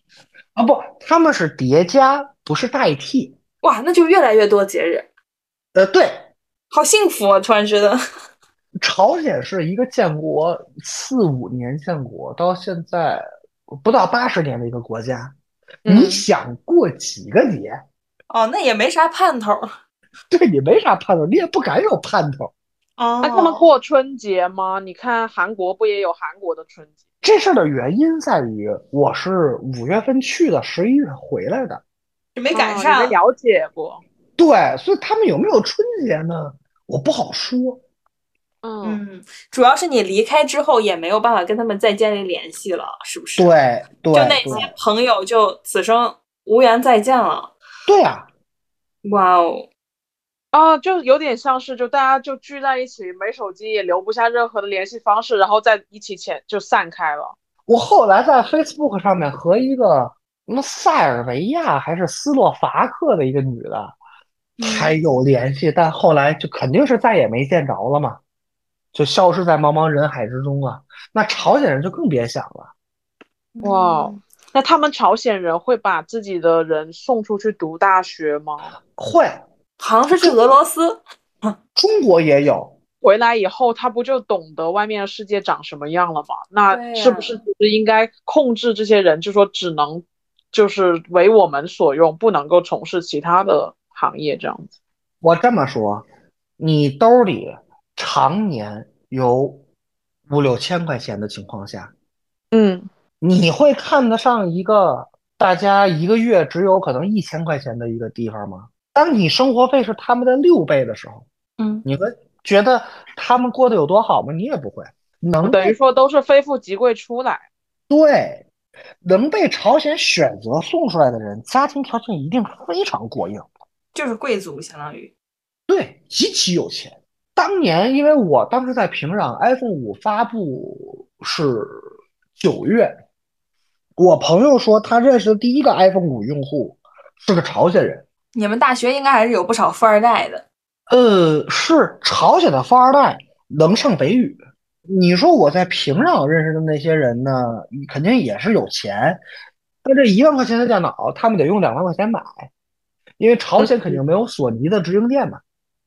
Speaker 1: 啊，不，他们是叠加，不是代替。
Speaker 3: 哇，那就越来越多节日，
Speaker 1: 呃，对，
Speaker 3: 好幸福啊！突然觉得，
Speaker 1: 朝鲜是一个建国四五年建国，到现在不到八十年的一个国家。
Speaker 2: 嗯
Speaker 1: 你想过几个节？
Speaker 3: 哦，那也没啥盼头。
Speaker 1: 对你没啥盼头，你也不敢有盼头。
Speaker 3: 哦
Speaker 2: 那他们过春节吗？你看韩国不也有韩国的春节？
Speaker 1: 这事儿的原因在于，我是五月份去的，十一月回来的。
Speaker 3: 没赶上
Speaker 2: 没。了解过？
Speaker 1: 对，所以他们有没有春节呢？我不好说。
Speaker 2: 嗯，
Speaker 3: 嗯，主要是你离开之后也没有办法跟他们再建立联系了，是不是？，
Speaker 1: 对对
Speaker 3: 就那些朋友就此生无缘再见了。
Speaker 1: 对啊，
Speaker 3: 哇哦，
Speaker 2: 啊，就有点像是就大家就聚在一起，没手机也留不下任何的联系方式，然后在一起前就散开了。
Speaker 1: 我后来在 Facebook 上面和一个什么塞尔维亚还是斯洛伐克的一个女的还有联系，但后来就肯定是再也没见着了嘛，就消失在茫茫人海之中啊。那朝鲜人就更别想了。
Speaker 2: 哇
Speaker 3: 嗯
Speaker 2: 那他们朝鲜人会把自己的人送出去读大学吗？
Speaker 1: 会，
Speaker 3: 好像是去俄罗斯。
Speaker 1: 中国也有。
Speaker 2: 回来以后，他不就懂得外面的世界长什么样了吗？那是不是就是应该控制这些人，就说只能就是为我们所用，不能够从事其他的行业这样子。
Speaker 1: 我这么说，你兜里常年有五六千块钱的情况下，
Speaker 2: 嗯，
Speaker 1: 你会看得上一个大家一个月只有可能一千块钱的一个地方吗？当你生活费是他们的六倍的时候，
Speaker 3: 嗯，
Speaker 1: 你会觉得他们过得有多好吗？你也不会。能
Speaker 2: 等于说都是非富即贵出来。
Speaker 1: 对，能被朝鲜选择送出来的人，家庭条件一定非常过硬，
Speaker 3: 就是贵族，相当于。
Speaker 1: 对，极其有钱。当年因为我当时在平壤，iPhone 五发布是九月，我朋友说他认识的第一个 iPhone 五用户是个朝鲜人。
Speaker 3: 你们大学应该还是有不少富二代的。
Speaker 1: 呃，是朝鲜的富二代能上北语。你说我在平壤认识的那些人呢，肯定也是有钱，但这一万块钱的电脑，他们得用两万块钱买，因为朝鲜肯定没有索尼的直营店嘛。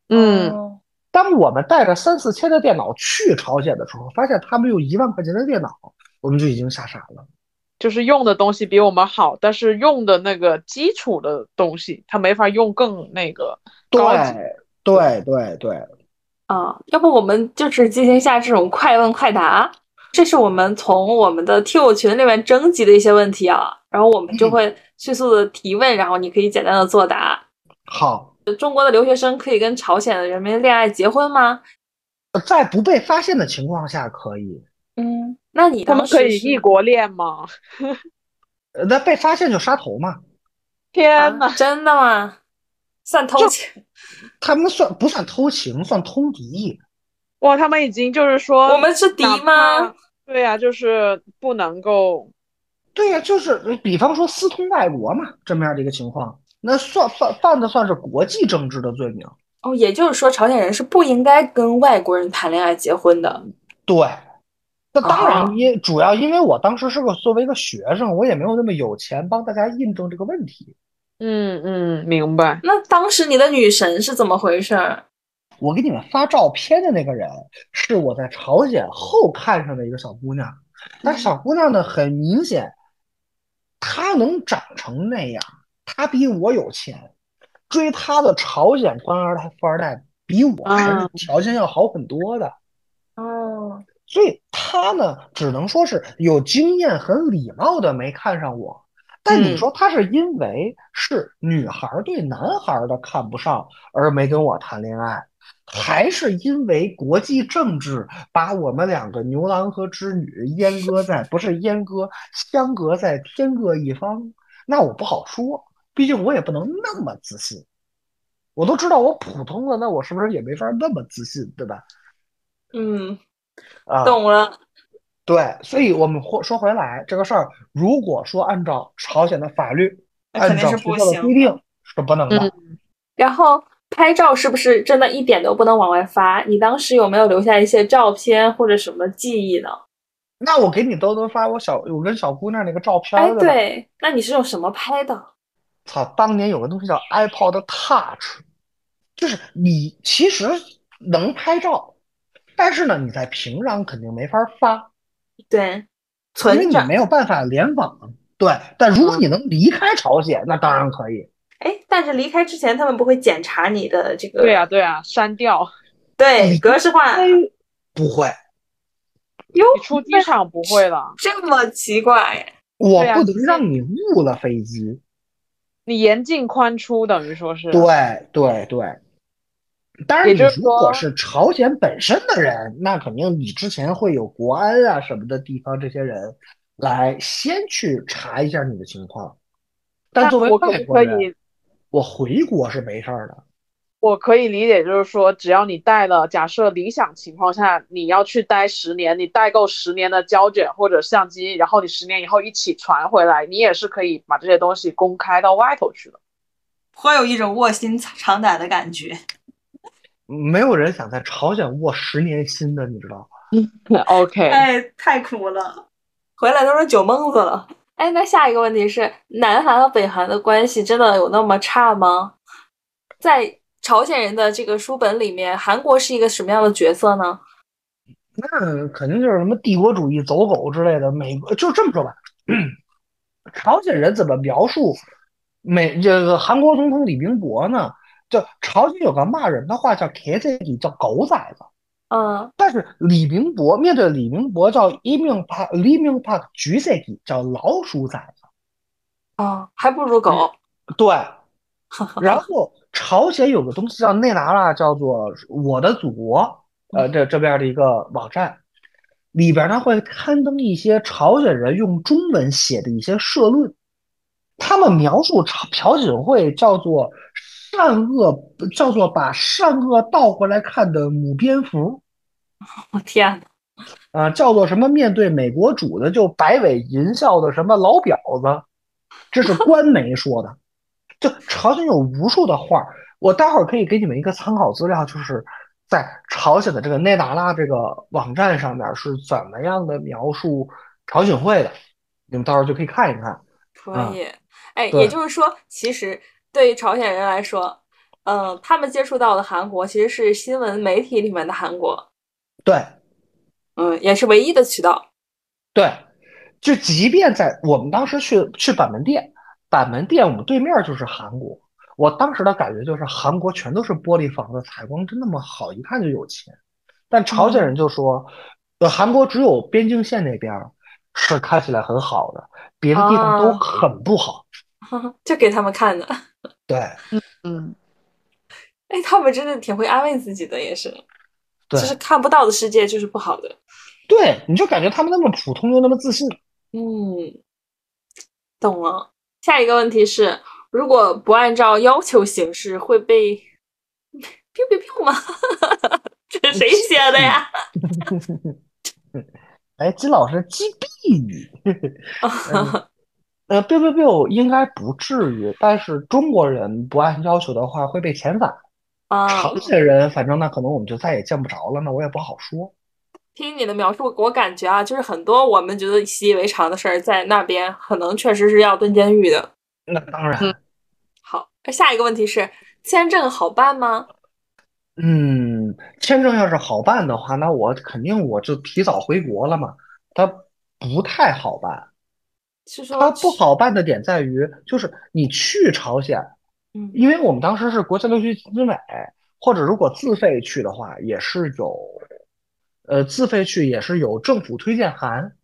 Speaker 2: 嗯，
Speaker 3: 哦，
Speaker 1: 当我们带着三四千的电脑去朝鲜的时候，发现他们用一万块钱的电脑，我们就已经吓傻了。
Speaker 2: 就是用的东西比我们好，但是用的那个基础的东西，他没法用更那个高级。
Speaker 1: 对对对对，
Speaker 3: 啊，要不我们就是进行一下这种快问快答，这是我们从我们的听友群里面征集的一些问题啊，然后我们就会迅速的提问，然后你可以简单的作答。
Speaker 1: 好，
Speaker 3: 中国的留学生可以跟朝鲜的人民恋爱结婚吗？
Speaker 1: 在不被发现的情况下可以，
Speaker 3: 嗯，那你
Speaker 2: 他们可以异国恋吗？
Speaker 1: 呃，那被发现就杀头嘛。
Speaker 2: 天呐，
Speaker 3: 啊真的吗？算偷情？
Speaker 1: 他们算不算偷情？算通敌。
Speaker 2: 哇，他们已经就是说，
Speaker 3: 我们是敌吗？
Speaker 2: 对呀、就是不能够。
Speaker 1: 对呀、就是比方说私通外国嘛，这么样的一个情况，那算犯犯的算是国际政治的罪名。
Speaker 3: 哦，也就是说，朝鲜人是不应该跟外国人谈恋爱结婚的。
Speaker 1: 对，那当
Speaker 3: 啊
Speaker 1: 然因主要因为我当时是个作为一个学生，我也没有那么有钱帮大家印证这个问题。
Speaker 2: 嗯嗯，明白。
Speaker 3: 那当时你的女神是怎么回事儿？
Speaker 1: 我给你们发照片的那个人是我在朝鲜后看上的一个小姑娘，但小姑娘呢，很明显，她能长成那样，她比我有钱，追他的朝鲜官二代、富二代比我还是
Speaker 2: 啊
Speaker 1: 条件要好很多的，
Speaker 3: 哦，
Speaker 1: 所以他呢，只能说是有经验、很礼貌的没看上我。但你
Speaker 2: 嗯
Speaker 1: 说他是因为是女孩儿对男孩儿的看不上而没跟我谈恋爱，还是因为国际政治把我们两个牛郎和织女阉割在不是阉割相隔在天各一方？那我不好说，毕竟我也不能那么自信。我都知道我普通了，那我是不是也没法那么自信，对吧？
Speaker 3: 嗯，
Speaker 1: 啊，
Speaker 3: 懂了。
Speaker 1: 对，所以我们说说回来这个事儿，如果说按照朝鲜的法律，按照学校的
Speaker 3: 不行的
Speaker 1: 规定是不能的。
Speaker 2: 嗯
Speaker 3: 然后拍照是不是真的一点都不能往外发？你当时有没有留下一些照片或者什么记忆呢？
Speaker 1: 那我给你都能发我小我跟小姑娘那个照片
Speaker 3: 哎，
Speaker 1: 儿的吧。
Speaker 3: 对，那你是用什么拍的？
Speaker 1: 操，当年有个东西叫 iPod Touch，就是你其实能拍照，但是呢，你在平壤肯定没法发，
Speaker 3: 对，
Speaker 1: 因为。你没有办法联网。对，但如果你能离开朝鲜，那当然可以。
Speaker 3: 哎，但是离开之前，他们不会检查你的这个
Speaker 2: 对呀、对呀、删掉。
Speaker 3: 对格式化。
Speaker 1: 不会，
Speaker 3: 哟，
Speaker 2: 你出机场不会了，
Speaker 3: 这么奇怪？
Speaker 1: 我不能让你误了飞机。
Speaker 2: 你严进宽出，等于说是。
Speaker 1: 对对对，当然，你如果是朝鲜本身的人，那肯定你之前会有国安啊什么的地方这些人来先去查一下你的情况。但作为外国人，
Speaker 2: 以？
Speaker 1: 我回国是没事儿的。
Speaker 2: 我可以理解，就是说，只要你带了，假设理想情况下你要去待十年，你带够十年的胶卷或者相机，然后你十年以后一起传回来，你也是可以把这些东西公开到外头去的。
Speaker 3: 颇有一种卧薪尝胆的感觉。
Speaker 1: 没有人想在朝鲜卧十年心的，你知道吗？
Speaker 2: OK，
Speaker 3: 哎，太苦了，回来都是酒蒙子了。哎，那下一个问题是，南韩和北韩的关系真的有那么差吗？在朝鲜人的这个书本里面，韩国是一个什么样的角色呢？
Speaker 1: 那肯定就是什么帝国主义走狗之类的。美国就这么说吧，朝鲜人怎么描述美这个韩国总统李明博呢？就朝鲜有个骂人的话叫 k z i 叫狗崽子。
Speaker 3: 嗯
Speaker 1: 但是李明博面对李明博叫一命怕李明怕橘色鸡叫老鼠崽子。
Speaker 3: 啊，还不如狗。
Speaker 1: 对，然后朝鲜有个东西叫内拉拉，叫做我的祖国，呃，这这边的一个网站，里边它会刊登一些朝鲜人用中文写的一些社论，他们描述朝朴槿惠叫做善恶，叫做把善恶倒过来看的母蝙蝠，
Speaker 3: 我天呐，
Speaker 1: 啊、叫做什么面对美国主的就摆尾淫笑的什么老婊子，这是官媒说的。就朝鲜有无数的画儿，我待会儿可以给你们一个参考资料，就是在朝鲜的这个内达拉这个网站上面是怎么样的描述朝鲜会的，你们到时候就可以看一看。
Speaker 3: 可以。哎，
Speaker 1: 对
Speaker 3: 也就是说，其实对于朝鲜人来说，嗯、他们接触到的韩国其实是新闻媒体里面的韩国，
Speaker 1: 对
Speaker 3: 嗯，也是唯一的渠道。
Speaker 1: 对，就即便在我们当时去去板门店，板门店我们对面就是韩国，我当时的感觉就是韩国全都是玻璃房子，采光真那么好，一看就有钱。但朝鲜人就说，呃，韩国只有边境线那边是看起来很好的，别的地方都
Speaker 3: 啊
Speaker 1: 很不好。
Speaker 3: 就给他们看的。
Speaker 1: 对
Speaker 2: 嗯，
Speaker 3: 哎，他们真的挺会安慰自己的，也是，
Speaker 1: 对
Speaker 3: 就是看不到的世界就是不好的。
Speaker 1: 对，你就感觉他们那么普通又那么自信。
Speaker 3: 嗯，懂了。下一个问题是，如果不按照要求行事，会被 biu biu biu 吗？这是谁写的呀？
Speaker 1: 哎，金老师击毙你！呃，biu biu biu 应该不至于，但是中国人不按要求的话会被遣返。
Speaker 3: 啊，
Speaker 1: 朝鲜人，反正那可能我们就再也见不着了，那我也不好说。
Speaker 3: 听你的描述，我感觉啊，就是很多我们觉得习以为常的事儿，在那边可能确实是要蹲监狱的。
Speaker 1: 那当然，
Speaker 2: 嗯
Speaker 3: 好，下一个问题是，签证好办吗？
Speaker 1: 嗯，签证要是好办的话，那我肯定我就提早回国了嘛。它不太好办，
Speaker 3: 是说
Speaker 1: 它不好办的点在于，就是你去朝鲜，
Speaker 3: 嗯
Speaker 1: 因为我们当时是国家留学基金委，或者如果自费去的话，也是有，呃，自费去也是有政府推荐函。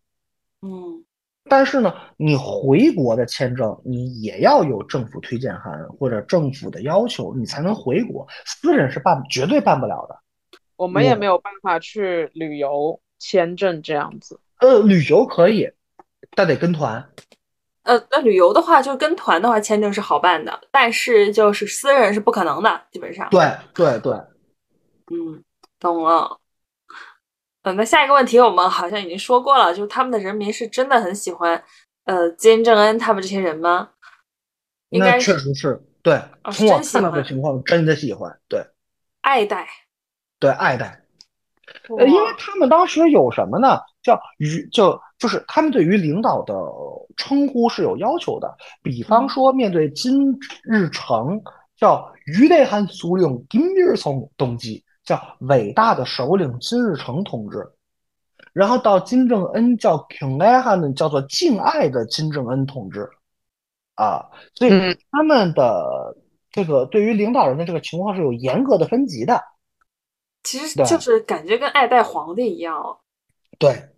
Speaker 3: 嗯
Speaker 1: 但是呢，你回国的签证你也要有政府推荐函或者政府的要求，你才能回国。私人是办绝对办不了的。
Speaker 2: 我们也没有办法去旅游签证这样子。
Speaker 1: 呃，旅游可以，但得跟团。
Speaker 3: 呃，那旅游的话，就跟团的话，签证是好办的，但是就是私人是不可能的，基本上。
Speaker 1: 对对对，
Speaker 3: 嗯，懂了。嗯，那下一个问题我们好像已经说过了，就是他们的人民是真的很喜欢呃金正恩他们这些人吗？应该
Speaker 1: 确实是对。
Speaker 3: 哦
Speaker 1: 从我看到的情况，真的喜欢，对
Speaker 3: 爱戴。
Speaker 1: 对，爱戴。呃，因为他们当时有什么呢？叫于就就是他们对于领导的称呼是有要求的，比方
Speaker 3: 嗯
Speaker 1: 说面对金日成叫于대한首领金日成同志，叫伟大的首领金日成同志。然后到金正恩叫 King a h a n 叫做敬爱的金正恩同志，啊，所以
Speaker 2: 嗯
Speaker 1: 他们的这个对于领导人的这个情况是有严格的分级的。
Speaker 3: 其实就是感觉跟爱戴皇帝一样哦。
Speaker 1: 对，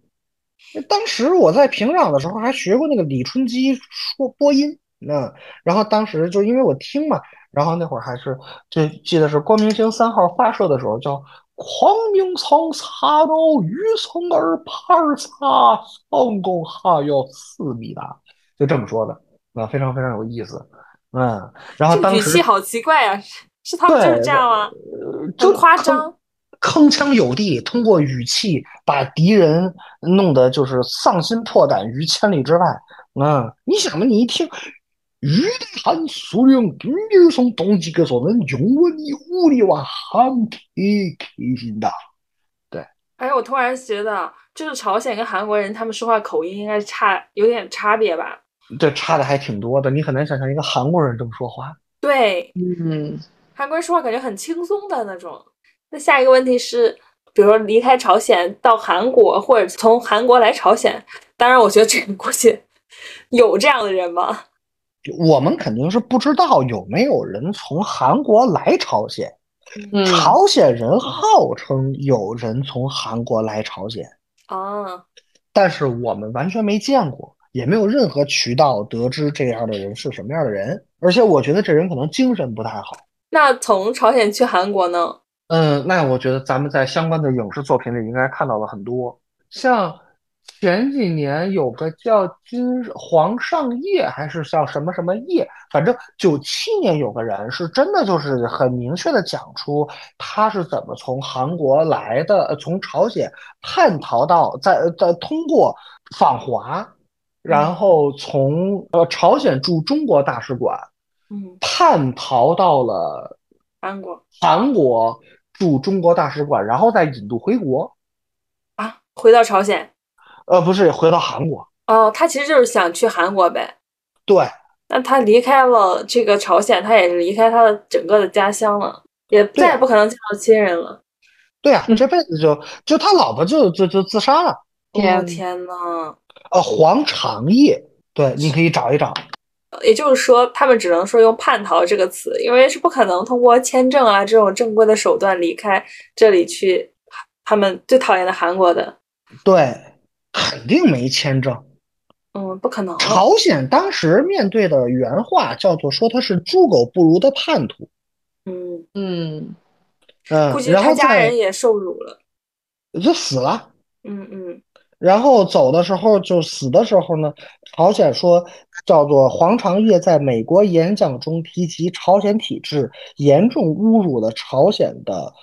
Speaker 1: 当时我在平壤的时候还学过那个李春基说播音，嗯，然后当时就因为我听嘛，然后那会儿还是，就记得是光明星三号发射的时候叫“狂兵操擦刀，鱼从耳畔擦，上咚哈哟，四米大”，就这么说的，啊非常非常有意思，嗯。然后当时
Speaker 3: 语气好奇怪啊，是他们就是这样吗？
Speaker 1: 呃，就
Speaker 3: 夸张，
Speaker 1: 铿锵有力，通过语气把敌人弄得就是丧心破胆于千里之外。嗯，你想嘛，你一听。위대한소령김일성 동지께서는 영원히 우리와 함께 계신다。
Speaker 3: 哎，我突然觉得，就是朝鲜跟韩国人他们说话口音应该差有点差别吧？
Speaker 1: 这差的还挺多的，你很难想象一个韩国人这么说话。
Speaker 3: 对，
Speaker 2: 嗯，
Speaker 3: 韩国人说话感觉很轻松的那种。那下一个问题是，比如说离开朝鲜到韩国，或者从韩国来朝鲜，当然我觉得这个估计 有这样的人吗？
Speaker 1: 我们肯定是不知道有没有人从韩国来朝鲜。
Speaker 2: 嗯，
Speaker 1: 朝鲜人号称有人从韩国来朝鲜，
Speaker 3: 啊，
Speaker 1: 但是我们完全没见过，也没有任何渠道得知这样的人是什么样的人。而且我觉得这人可能精神不太好。
Speaker 3: 那从朝鲜去韩国呢？
Speaker 1: 嗯，那我觉得咱们在相关的影视作品里应该看到了很多，像前几年有个叫金黄上业还是叫什么什么业，反正九七年有个人是真的就是很明确的讲出他是怎么从韩国来的，呃从朝鲜叛逃到在在通过访华，然后从呃朝鲜驻中国大使馆
Speaker 3: 嗯，
Speaker 1: 叛逃到了
Speaker 3: 韩国
Speaker 1: 韩国驻中国大使馆，然后再引渡回国。
Speaker 3: 啊，回到朝鲜。
Speaker 1: 呃，不是回到韩国。
Speaker 3: 哦，他其实就是想去韩国呗。
Speaker 1: 对，
Speaker 3: 那他离开了这个朝鲜，他也是离开他的整个的家乡了，也再也不可能见到亲人了。
Speaker 1: 对啊，这辈子就就他老婆就就就自杀了。
Speaker 2: 天
Speaker 3: 哦天呐，
Speaker 1: 呃，黄长业，对，你可以找一找。
Speaker 3: 也就是说，他们只能说用叛逃这个词，因为是不可能通过签证啊这种正规的手段离开这里去他们最讨厌的韩国的。
Speaker 1: 对，肯定没签证。
Speaker 3: 嗯，不可能。
Speaker 1: 朝鲜当时面对的原话叫做说他是猪狗不如的叛徒。
Speaker 3: 嗯，
Speaker 2: 嗯，
Speaker 1: 嗯
Speaker 3: 估，计
Speaker 1: 然后
Speaker 3: 家人也受辱了。
Speaker 1: 就死了。
Speaker 3: 嗯嗯
Speaker 1: 然后走的时候就死的时候呢，朝鲜说叫做黄长业在美国演讲中提及朝鲜体制，严重侮辱了朝鲜的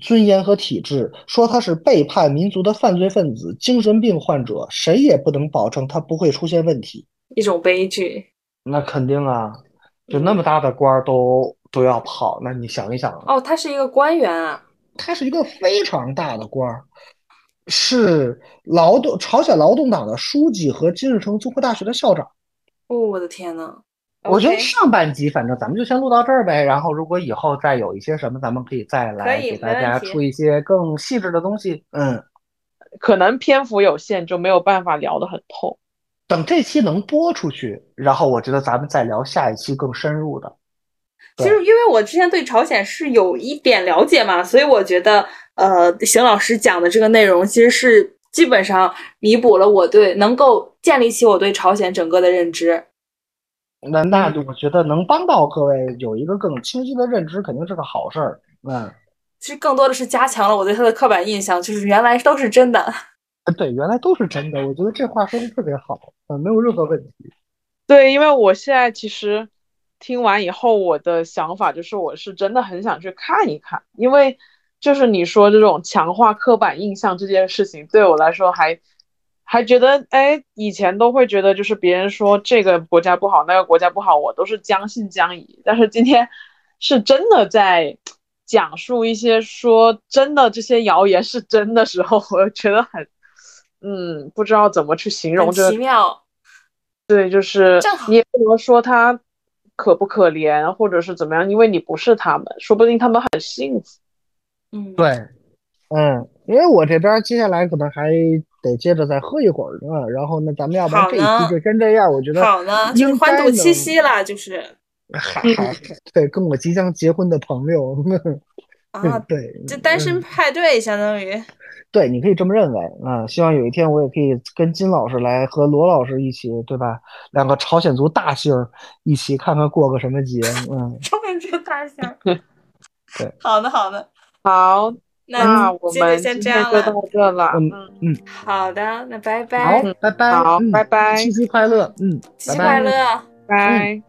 Speaker 1: 尊严和体制，说他是背叛民族的犯罪分子、精神病患者，谁也不能保证他不会出现问题。
Speaker 3: 一种悲剧。
Speaker 1: 那肯定啊，就那么大的官儿都都要跑，那你想一想，
Speaker 3: 哦，他是一个官员啊。
Speaker 1: 他是一个非常大的官儿，是劳动朝鲜劳动党的书记和金日成综合大学的校长。
Speaker 3: 哦，我的天呐。
Speaker 1: 我觉得上半集反正咱们就先录到这儿呗，然后如果以后再有一些什么，咱们可以再来给大家出一些更细致的东西。嗯，
Speaker 2: 可能篇幅有限，就没有办法聊得很透。
Speaker 1: 等这期能播出去，然后我觉得咱们再聊下一期更深入的。
Speaker 3: 其实，因为我之前对朝鲜是有一点了解嘛，所以我觉得，呃，邢老师讲的这个内容其实是基本上弥补了我对能够建立起我对朝鲜整个的认知。
Speaker 1: 那那我觉得能帮到各位有一个更清晰的认知，肯定是个好事儿。嗯，
Speaker 3: 其实更多的是加强了我对他的刻板印象，就是原来都是真的。
Speaker 1: 对，原来都是真的。我觉得这话说的特别好，嗯，没有任何问题。
Speaker 2: 对，因为我现在其实听完以后，我的想法就是，我是真的很想去看一看，因为就是你说这种强化刻板印象这件事情，对我来说还还觉得，哎，以前都会觉得就是别人说这个国家不好，那个国家不好，我都是将信将疑，但是今天是真的在讲述一些说真的这些谣言是真的时候，我觉得很。嗯，不知道怎么去形容这个
Speaker 3: 奇妙，
Speaker 2: 对，就是你也不能说他可不可怜，或者是怎么样，因为你不是他们，说不定他们很幸福。
Speaker 3: 嗯，
Speaker 1: 对，嗯，因为我这边接下来可能还得接着再喝一会儿呢，然后呢，咱们要不然这一期就先这样，我觉得
Speaker 3: 好呢，就是欢度七夕了，就是
Speaker 1: 还还对，跟我即将结婚的朋友，
Speaker 3: 啊，
Speaker 1: 对，
Speaker 3: 这单身
Speaker 1: 嗯
Speaker 3: 派对相当于，
Speaker 1: 对，你可以这么认为啊。希望有一天我也可以跟金老师来和罗老师一起，对吧？两个朝鲜族大姓一起看看过个什么节，嗯，
Speaker 3: 终于这个大象。
Speaker 1: 对，
Speaker 3: 好的好的，
Speaker 2: 好，那
Speaker 3: 那
Speaker 2: 我
Speaker 3: 今天
Speaker 2: 们今
Speaker 3: 先这样了。
Speaker 2: 天就到这了。
Speaker 1: 嗯
Speaker 2: 嗯，
Speaker 3: 好的，那拜
Speaker 1: 好
Speaker 3: 拜，，
Speaker 1: 拜拜，
Speaker 2: 好
Speaker 1: 嗯
Speaker 2: 拜拜
Speaker 1: 七夕快乐，嗯，
Speaker 3: 七夕
Speaker 1: 拜拜
Speaker 3: 快乐。
Speaker 2: 拜。